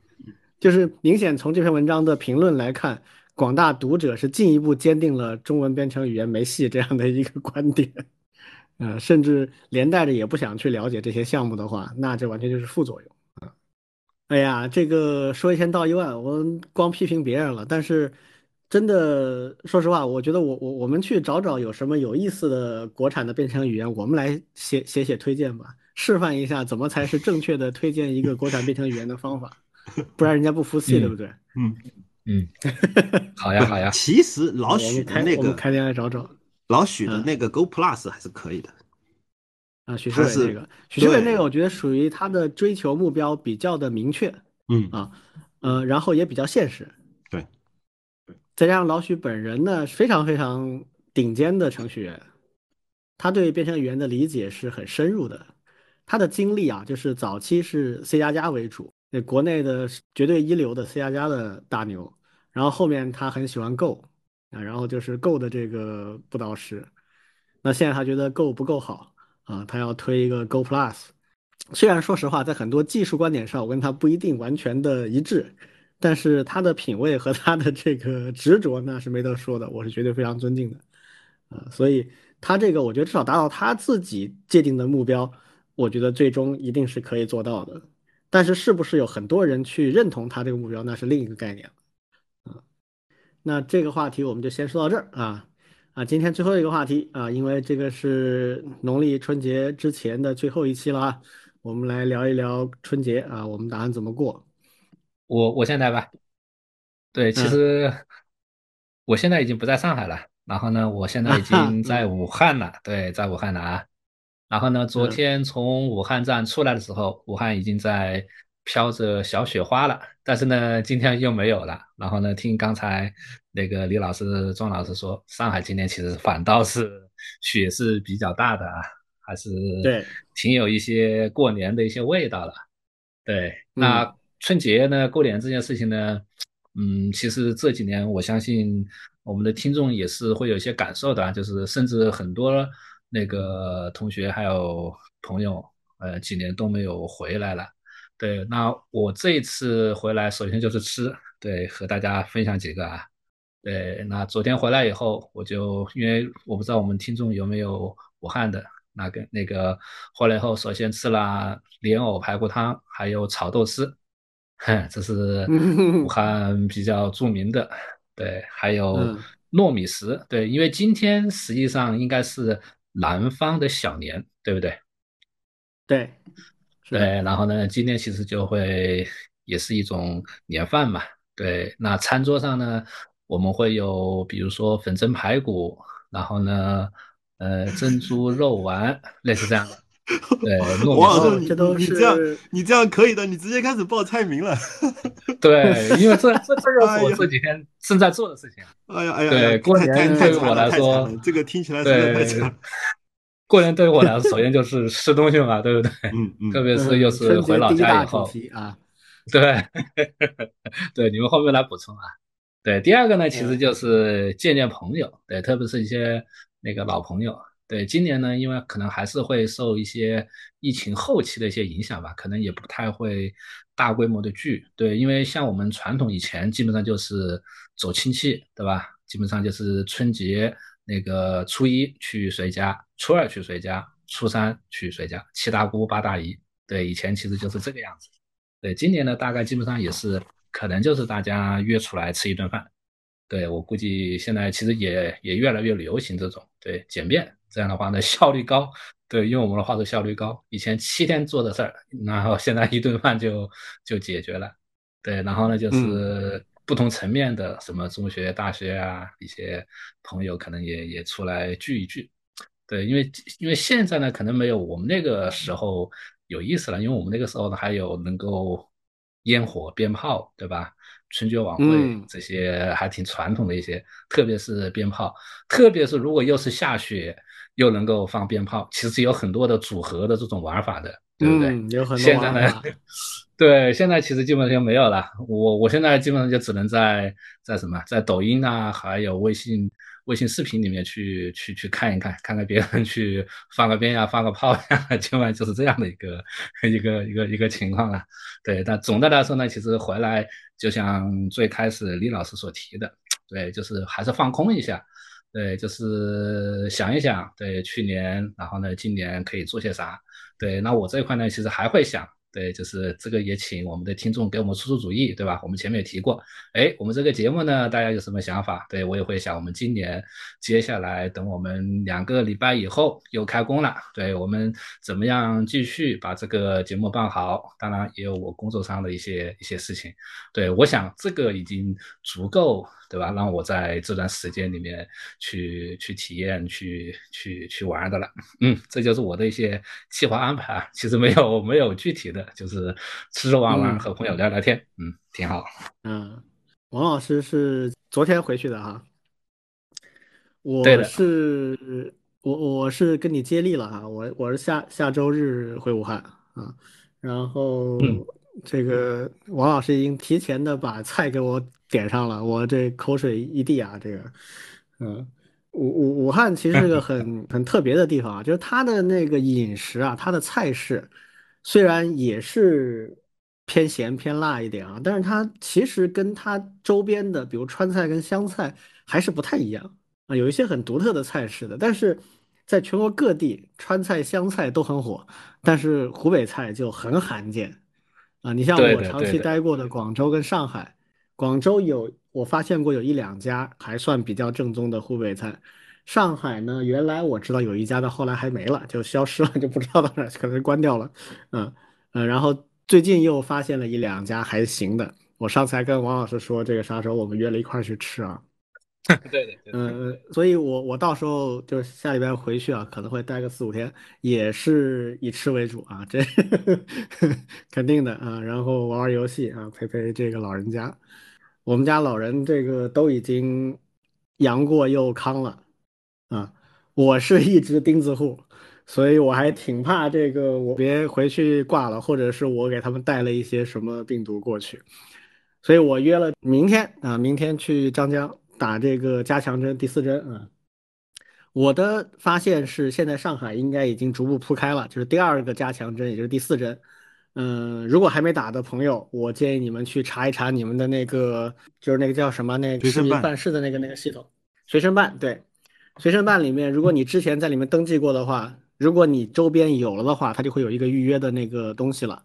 就是明显从这篇文章的评论来看，广大读者是进一步坚定了中文编程语言没戏这样的一个观点。呃，甚至连带着也不想去了解这些项目的话，那这完全就是副作用啊。哎呀，这个说一千道一万，我光批评别人了，但是。真的，说实话，我觉得我我我们去找找有什么有意思的国产的编程语言，我们来写写写推荐吧，示范一下怎么才是正确的推荐一个国产编程语言的方法，不然人家不服气，对不对？嗯嗯，好呀好呀。其实老许的那个开店来找找，老许的那个 Go Plus 还是可以的。啊，许志伟那个，许志伟那个，我觉得属于他的追求目标比较的明确，嗯啊，呃，然后也比较现实。对再加上老许本人呢，非常非常顶尖的程序员，他对编程语言的理解是很深入的。他的经历啊，就是早期是 C 加加为主，那国内的绝对一流的 C 加加的大牛。然后后面他很喜欢 Go 啊，然后就是 Go 的这个布道师。那现在他觉得 Go 不够好啊，他要推一个 Go Plus。虽然说实话，在很多技术观点上，我跟他不一定完全的一致。但是他的品味和他的这个执着那是没得说的，我是绝对非常尊敬的，啊，所以他这个我觉得至少达到他自己界定的目标，我觉得最终一定是可以做到的。但是是不是有很多人去认同他这个目标，那是另一个概念了。嗯，那这个话题我们就先说到这儿啊啊，今天最后一个话题啊，因为这个是农历春节之前的最后一期了啊，我们来聊一聊春节啊，我们打算怎么过？我我现在吧。对，其实我现在已经不在上海了，然后呢，我现在已经 在武汉了。对，在武汉了啊。然后呢，昨天从武汉站出来的时候，武汉已经在飘着小雪花了。但是呢，今天又没有了。然后呢，听刚才那个李老师、庄老师说，上海今天其实反倒是雪是比较大的啊，还是对，挺有一些过年的一些味道了。对，那春节呢，过年这件事情呢？嗯，其实这几年我相信我们的听众也是会有一些感受的，就是甚至很多那个同学还有朋友，呃，几年都没有回来了。对，那我这一次回来，首先就是吃，对，和大家分享几个啊。对，那昨天回来以后，我就因为我不知道我们听众有没有武汉的，那个那个回来以后，首先吃了莲藕排骨汤，还有炒豆丝。这是武 汉比较著名的，对，还有糯米食，对，因为今天实际上应该是南方的小年，对不对？对，对，然后呢，今天其实就会也是一种年饭嘛，对，那餐桌上呢，我们会有比如说粉蒸排骨，然后呢，呃，珍珠肉丸，类似这样的。对，王老师，这都是你这样，你这样可以的，你直接开始报菜名了。对，因为这这这个是我这几天正在做的事情。哎呀哎呀，对，过年对于我来说，这个听起来实在太惨。过年对于我来说，首先就是吃东西嘛，对不对？嗯嗯。特别是又是回老家以后啊，对，对，你们后面来补充啊。对，第二个呢，其实就是见见朋友，对，特别是一些那个老朋友。对，今年呢，因为可能还是会受一些疫情后期的一些影响吧，可能也不太会大规模的聚。对，因为像我们传统以前基本上就是走亲戚，对吧？基本上就是春节那个初一去谁家，初二去谁家，初三去谁家，七大姑八大姨。对，以前其实就是这个样子。对，今年呢，大概基本上也是可能就是大家约出来吃一顿饭。对我估计现在其实也也越来越流行这种对简便。这样的话呢，效率高。对，用我们的话说，效率高。以前七天做的事儿，然后现在一顿饭就就解决了。对，然后呢，就是不同层面的，什么中学、大学啊，一些朋友可能也也出来聚一聚。对，因为因为现在呢，可能没有我们那个时候有意思了，因为我们那个时候呢，还有能够烟火、鞭炮，对吧？春节晚会这些还挺传统的一些，特别是鞭炮，特别是如果又是下雪。又能够放鞭炮，其实有很多的组合的这种玩法的，对不对？有很多现在呢，对，现在其实基本上就没有了。我我现在基本上就只能在在什么，在抖音啊，还有微信微信视频里面去去去看一看，看看别人 去放个鞭呀，放个炮呀，基本上就是这样的一个一个一个一个情况了。对，但总的来说呢，其实回来就像最开始李老师所提的，对，就是还是放空一下。对，就是想一想，对去年，然后呢，今年可以做些啥？对，那我这一块呢，其实还会想。对，就是这个也请我们的听众给我们出出主意，对吧？我们前面也提过，哎，我们这个节目呢，大家有什么想法？对我也会想，我们今年接下来等我们两个礼拜以后又开工了，对我们怎么样继续把这个节目办好？当然也有我工作上的一些一些事情，对我想这个已经足够，对吧？让我在这段时间里面去去体验、去去去玩的了。嗯，这就是我的一些计划安排啊，其实没有没有具体的。就是吃吃玩玩，和朋友聊聊天，嗯，挺好。嗯，王老师是昨天回去的哈，我是我我是跟你接力了哈，我我是下下周日回武汉啊，然后这个王老师已经提前的把菜给我点上了，我这口水一地啊，这个，嗯，武武武汉其实是个很 很特别的地方啊，就是它的那个饮食啊，它的菜式。虽然也是偏咸偏辣一点啊，但是它其实跟它周边的，比如川菜跟湘菜还是不太一样啊，有一些很独特的菜式的。但是在全国各地，川菜、湘菜都很火，但是湖北菜就很罕见啊。你像我长期待过的广州跟上海，广州有我发现过有一两家还算比较正宗的湖北菜。上海呢，原来我知道有一家，但后来还没了，就消失了，就不知道到哪去，可能关掉了。嗯嗯，然后最近又发现了一两家还行的。我上次还跟王老师说，这个啥时候我们约了一块儿去吃啊？对的，对的嗯，所以我我到时候就是下礼拜回去啊，可能会待个四五天，也是以吃为主啊，这 肯定的啊。然后玩玩游戏啊，陪陪这个老人家。我们家老人这个都已经阳过又康了啊，我是一只钉子户，所以我还挺怕这个我别回去挂了，或者是我给他们带了一些什么病毒过去。所以我约了明天啊，明天去张江打这个加强针第四针啊。我的发现是，现在上海应该已经逐步铺开了，就是第二个加强针，也就是第四针。嗯，如果还没打的朋友，我建议你们去查一查你们的那个，就是那个叫什么，那个市民随身办办事的那个那个系统，随身办。对，随身办里面，如果你之前在里面登记过的话，如果你周边有了的话，它就会有一个预约的那个东西了，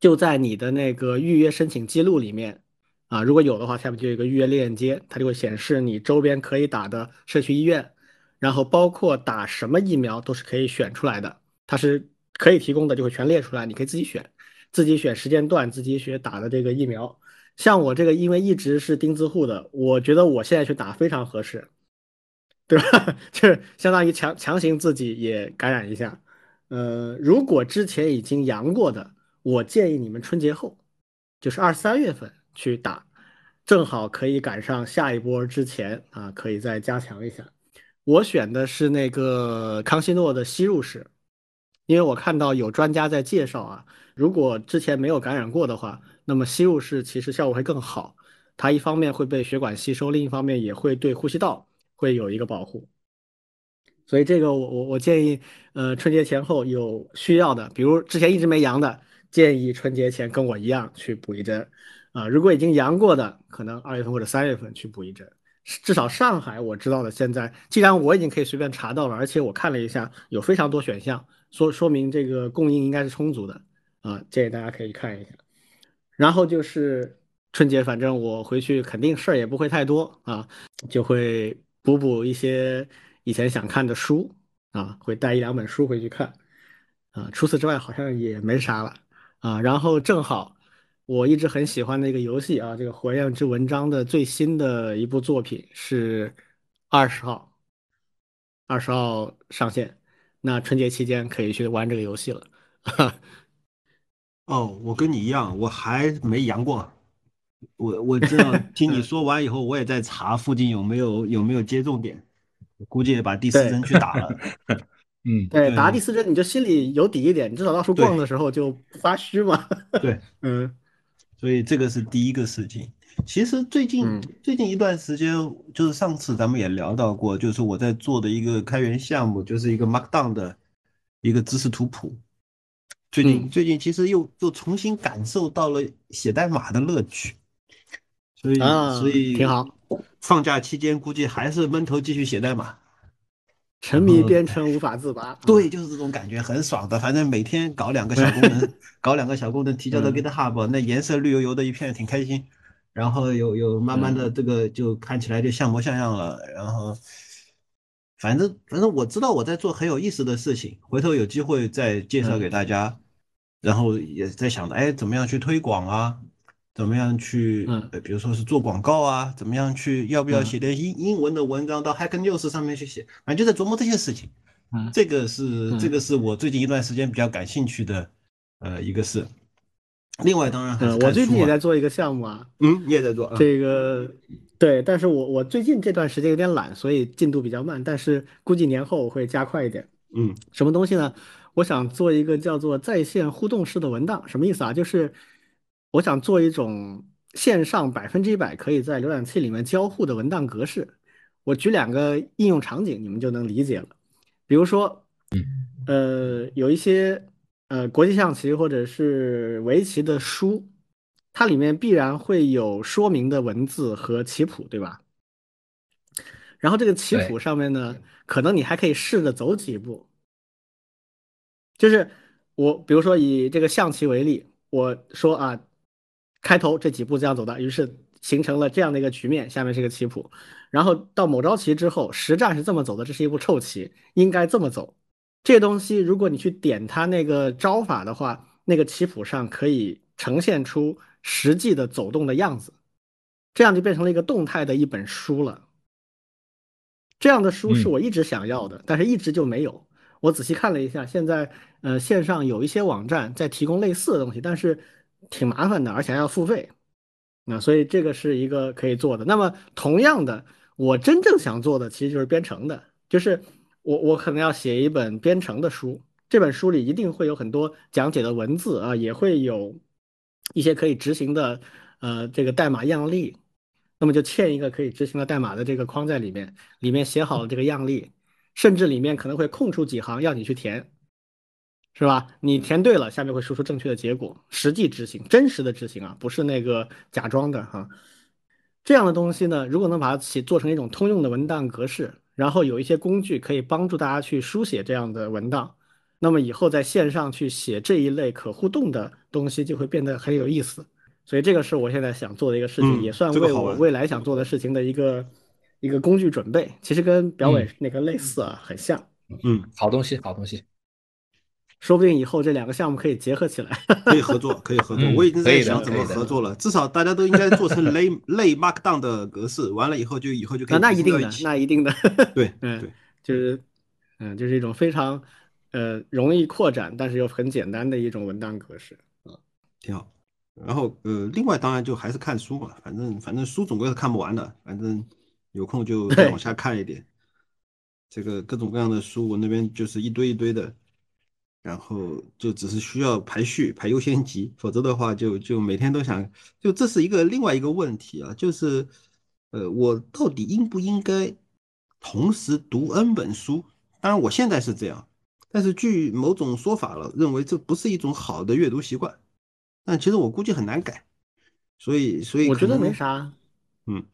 就在你的那个预约申请记录里面。啊，如果有的话，下面就有一个预约链接，它就会显示你周边可以打的社区医院，然后包括打什么疫苗都是可以选出来的，它是可以提供的，就会全列出来，你可以自己选，自己选时间段，自己选打的这个疫苗。像我这个，因为一直是钉子户的，我觉得我现在去打非常合适，对吧？就是相当于强强行自己也感染一下。呃，如果之前已经阳过的，我建议你们春节后，就是二三月份去打，正好可以赶上下一波之前啊，可以再加强一下。我选的是那个康希诺的吸入式，因为我看到有专家在介绍啊，如果之前没有感染过的话，那么吸入式其实效果会更好。它一方面会被血管吸收，另一方面也会对呼吸道会有一个保护。所以这个我我我建议，呃，春节前后有需要的，比如之前一直没阳的，建议春节前跟我一样去补一针，啊、如果已经阳过的，可能二月份或者三月份去补一针。至少上海我知道的，现在既然我已经可以随便查到了，而且我看了一下，有非常多选项，说说明这个供应应该是充足的啊，建议大家可以看一下。然后就是春节，反正我回去肯定事儿也不会太多啊，就会补补一些以前想看的书啊，会带一两本书回去看啊。除此之外，好像也没啥了啊。然后正好我一直很喜欢的一个游戏啊，这个《火焰之纹章》的最新的一部作品是二十号，二十号上线，那春节期间可以去玩这个游戏了。哦，我跟你一样，我还没阳过。我我知道，听 你说完以后，我也在查附近有没有有没有接种点，估计也把第四针去打了。嗯，对，打第四针你就心里有底一点，你至少到处逛的时候就不发虚嘛。对，嗯所以这个是第一个事情。其实最近、嗯最近一段时间，就是上次咱们也聊到过，就是我在做的一个开源项目，就是一个 Markdown 的一个知识图谱。最近、嗯最近其实又又重新感受到了写代码的乐趣，所以、啊所以挺好。放假期间估计还是闷头继续写代码。沉迷编程无法自拔。对，就是这种感觉，很爽的。反正每天搞两个小功能，搞两个小功能，提交到嗯 GitHub，那颜色绿油油的一片，挺开心。然后有有慢慢嗯的这个就看起来就像模像样了。然后，反正反正我知道我在做很有意思的事情，回头有机会再介绍嗯给大家。然后也在想着，哎，怎么样去推广啊？怎么样去，嗯呃，比如说是做广告啊，怎么样去，要不要嗯写点英英文的文章到 Hack News 上面去写？反正就在琢磨这些事情。嗯这个是这嗯个是我最近一段时间比较感兴趣的，呃，一个事。另外，当然还是嗯，我最近也在做一个项目啊，嗯，你也在做啊？这个对，但是我我最近这段时间有点懒，所以进度比较慢，但是估计年后我会加快一点。嗯什么东西呢？我想做一个叫做在线互动式的文档，什么意思啊？就是我想做一种线上百分之一百可以在浏览器里面交互的文档格式。我举两个应用场景，你们就能理解了。比如说，呃，有一些呃国际象棋或者是围棋的书，它里面必然会有说明的文字和棋谱，对吧？然后这个棋谱上面呢，可能你还可以试着走几步。就是我比如说以这个象棋为例，我说啊，开头这几步这样走的，于是形成了这样的一个局面。下面是个棋谱，然后到某招棋之后，实战是这么走的，这是一步臭棋，应该这么走。这东西如果你去点它那个招法的话，那个棋谱上可以呈现出实际的走动的样子，这样就变成了一个动态的一本书了。这样的书是我一直想要的，但是一直就没有。我仔细看了一下，现在呃线上有一些网站在提供类似的东西，但是挺麻烦的，而且还要付费。那所以这个是一个可以做的。那么同样的，我真正想做的其实就是编程的，就是我我可能要写一本编程的书，这本书里一定会有很多讲解的文字啊，也会有一些可以执行的呃这个代码样例。那么就嵌一个可以执行的代码的这个框在里面，里面写好了这个样例。甚至里面可能会空出几行要你去填，是吧？你填对了，下面会输出正确的结果。实际执行，真实的执行啊，不是那个假装的哈。这样的东西呢，如果能把它写做成一种通用的文档格式，然后有一些工具可以帮助大家去书写这样的文档，那么以后在线上去写这一类可互动的东西就会变得很有意思。所以这个是我现在想做的一个事情，也算为我未来想做的事情的一个。一个工具准备，其实跟表伟那个类似啊，很像。嗯，好东西，好东西。说不定以后这两个项目可以结合起来，可以合作，可以合作。我已经在想怎么合作了。至少大家都应该做成 类类 Markdown 的格式，完了以后就以后就可以。那一定的，那一定的。对，嗯，就是，嗯，就是一种非常呃容易扩展，但是又很简单的一种文档格式啊，挺好。然后呃，另外当然就还是看书嘛，反正反正书总归是看不完的，反正。有空就再往下看一点，这个各种各样的书，我那边就是一堆一堆的，然后就只是需要排序、排优先级，否则的话就就每天都想，就这是一个另外一个问题啊，就是呃，我到底应不应该同时读 N 本书？当然我现在是这样，但是据某种说法了，认为这不是一种好的阅读习惯，但其实我估计很难改，所以所以我觉得没啥，嗯。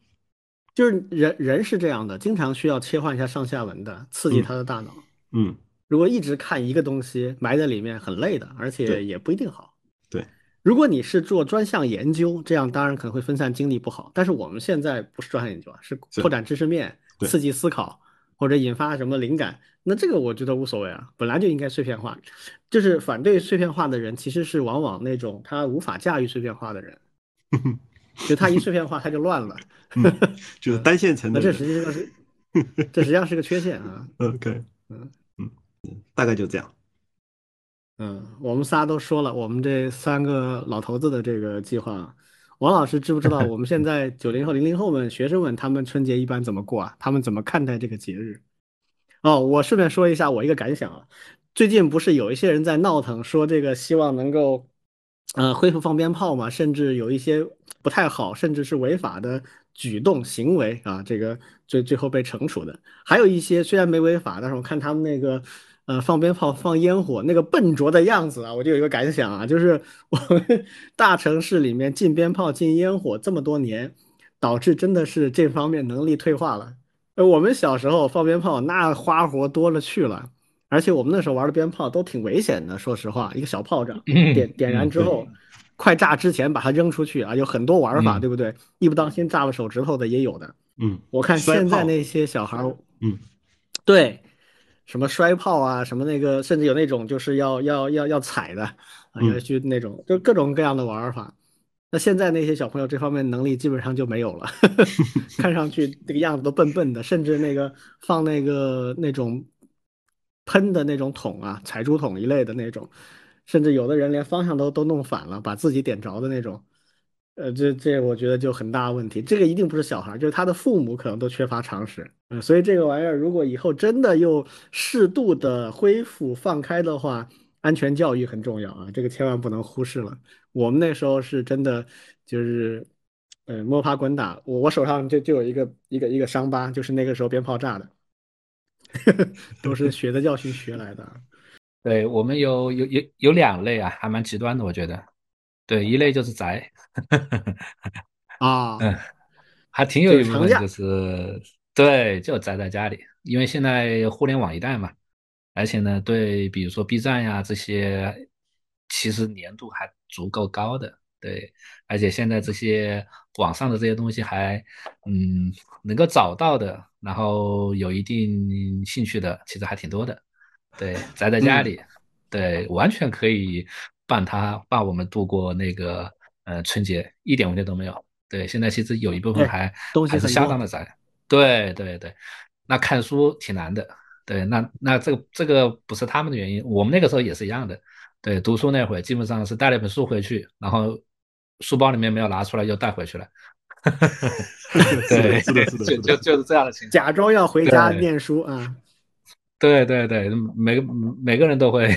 就是人人是这样的，经常需要切换一下上下文的，刺激他的大脑。嗯，如果一直看一个东西埋在里面，很累的，而且也不一定好。对，如果你是做专项研究，这样当然可能会分散精力不好。但是我们现在不是专项研究啊，是扩展知识面、刺激思考或者引发什么灵感，那这个我觉得无所谓啊，本来就应该碎片化。就是反对碎片化的人，其实是往往那种他无法驾驭碎片化的人。就他一碎片化，他就乱了，就是单线程的。那这实际上是，这实际上是个缺陷啊。OK，嗯嗯大概就这样。嗯，我们仨都说了，我们这三个老头子的这个计划，王老师知不知道？我们现在 九零后、零零后们学生们，他们春节一般怎么过啊？他们怎么看待这个节日？哦，我顺便说一下我一个感想啊，最近不是有一些人在闹腾，说这个希望能够。呃，恢复放鞭炮嘛，甚至有一些不太好，甚至是违法的举动行为啊，这个最最后被惩处的，还有一些虽然没违法，但是我看他们那个呃放鞭炮、放烟火那个笨拙的样子啊，我就有一个感想啊，就是我们 大城市里面禁鞭炮、禁烟火这么多年，导致真的是这方面能力退化了。呃，我们小时候放鞭炮那花活多了去了。而且我们那时候玩的鞭炮都挺危险的，说实话，一个小炮仗点点燃之后，快炸之前把它扔出去啊，有很多玩法，对不对？一不当心炸了手指头的也有的。嗯，我看现在那些小孩，嗯，对，什么摔炮啊，什么那个，甚至有那种就是要要要要踩的啊，要去那种，就各种各样的玩法。那现在那些小朋友这方面能力基本上就没有了，看上去这个样子都笨笨的，甚至那个放那个那种。喷的那种桶啊，彩珠桶一类的那种，甚至有的人连方向都都弄反了，把自己点着的那种，呃，这这我觉得就很大问题。这个一定不是小孩，就是他的父母可能都缺乏常识。嗯，所以这个玩意儿如果以后真的又适度的恢复放开的话，安全教育很重要啊，这个千万不能忽视了。我们那时候是真的就是，呃，摸爬滚打，我我手上就就有一个一个一个伤疤，就是那个时候鞭炮炸的。都是血的教训学来的。对我们有有有有两类啊，还蛮极端的，我觉得。对，一类就是宅，啊，嗯，还挺有一部分就是对，就宅在家里，因为现在互联网一代嘛，而且呢，对，比如说 B 站呀这些，其实粘度还足够高的。对，而且现在这些网上的这些东西还，嗯，能够找到的，然后有一定兴趣的，其实还挺多的。对，宅在家里，对，完全可以伴他伴我们度过那个呃春节，一点问题都没有。对，现在其实有一部分还还是相当的宅。对对对，那看书挺难的。对，那那这个这个不是他们的原因，我们那个时候也是一样的。对，读书那会基本上是带了一本书回去，然后书包里面没有拿出来，又带回去了。对，是的，是的，就就就是这样的情况。假装要回家念书啊。对对对，每个每个人都会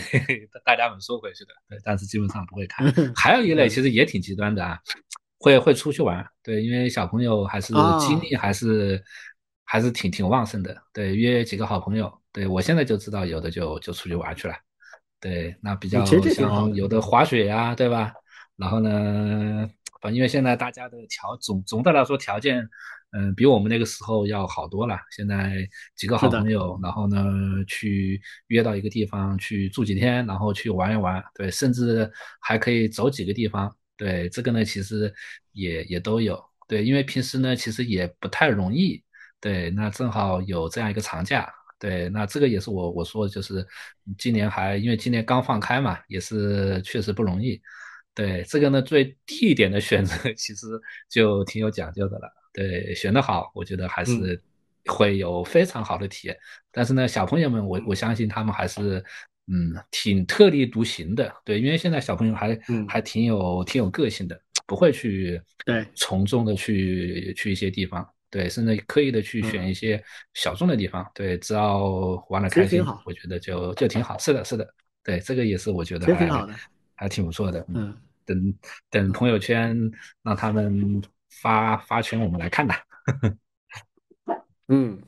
带两本书回去的，对，但是基本上不会看。还有一类其实也挺极端的啊，会会出去玩，对，因为小朋友还是精力还是还是挺挺旺盛的，对，约几个好朋友，对我现在就知道有的就就出去玩去了，对，那比较像有的滑雪呀，对吧？然后呢，反正因为现在大家的条总总的来说条件。嗯，比我们那个时候要好多了。现在几个好朋友，然后呢，去约到一个地方去住几天，然后去玩一玩，对，甚至还可以走几个地方，对，这个呢，其实也也都有，对，因为平时呢，其实也不太容易，对，那正好有这样一个长假，对，那这个也是我我说的就是今年还因为今年刚放开嘛，也是确实不容易，对，这个呢，最地点的选择 其实就挺有讲究的了。对，选的好，我觉得还是会有非常好的体验。但是呢，小朋友们，我我相信他们还是嗯挺特立独行的。对，因为现在小朋友还还挺有挺有个性的，不会去对从众的去去一些地方，对，甚至刻意的去选一些小众的地方。对，只要玩的开心，我觉得就就挺好。是的，是的，对，这个也是我觉得还还挺不错的。嗯，等等朋友圈让他们。发发群我们来看的，嗯，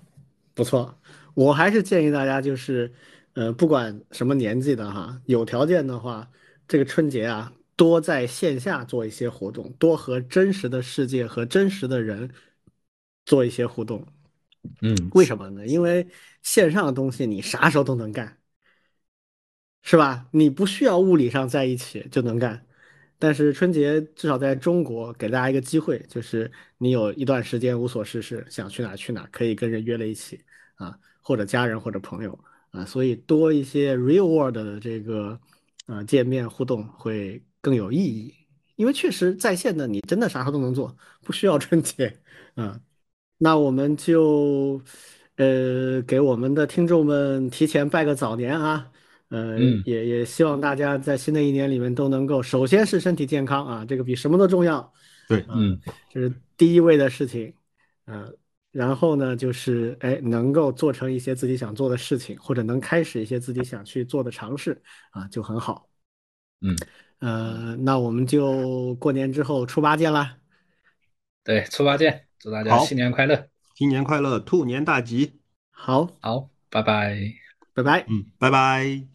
不错。我还是建议大家，就是，呃，不管什么年纪的哈，有条件的话，这个春节啊，多在线下做一些活动，多和真实的世界和真实的人做一些互动。嗯，为什么呢？因为线上的东西你啥时候都能干，是吧？你不需要物理上在一起就能干。但是春节至少在中国给大家一个机会，就是你有一段时间无所事事，想去哪去哪，可以跟人约了一起啊，或者家人或者朋友啊，所以多一些 real world 的这个啊见面互动会更有意义，因为确实在线的你真的啥时候都能做，不需要春节啊。那我们就呃给我们的听众们提前拜个早年啊。呃，也也希望大家在新的一年里面都能够，首先是身体健康啊，这个比什么都重要。对，嗯，这是第一位的事情。呃，然后呢，就是哎，能够做成一些自己想做的事情，或者能开始一些自己想去做的尝试啊，就很好。嗯，呃，那我们就过年之后初八见啦。对，初八见，祝大家新年快乐，新年快乐，兔年大吉。好，好，拜拜，拜拜，嗯，拜拜。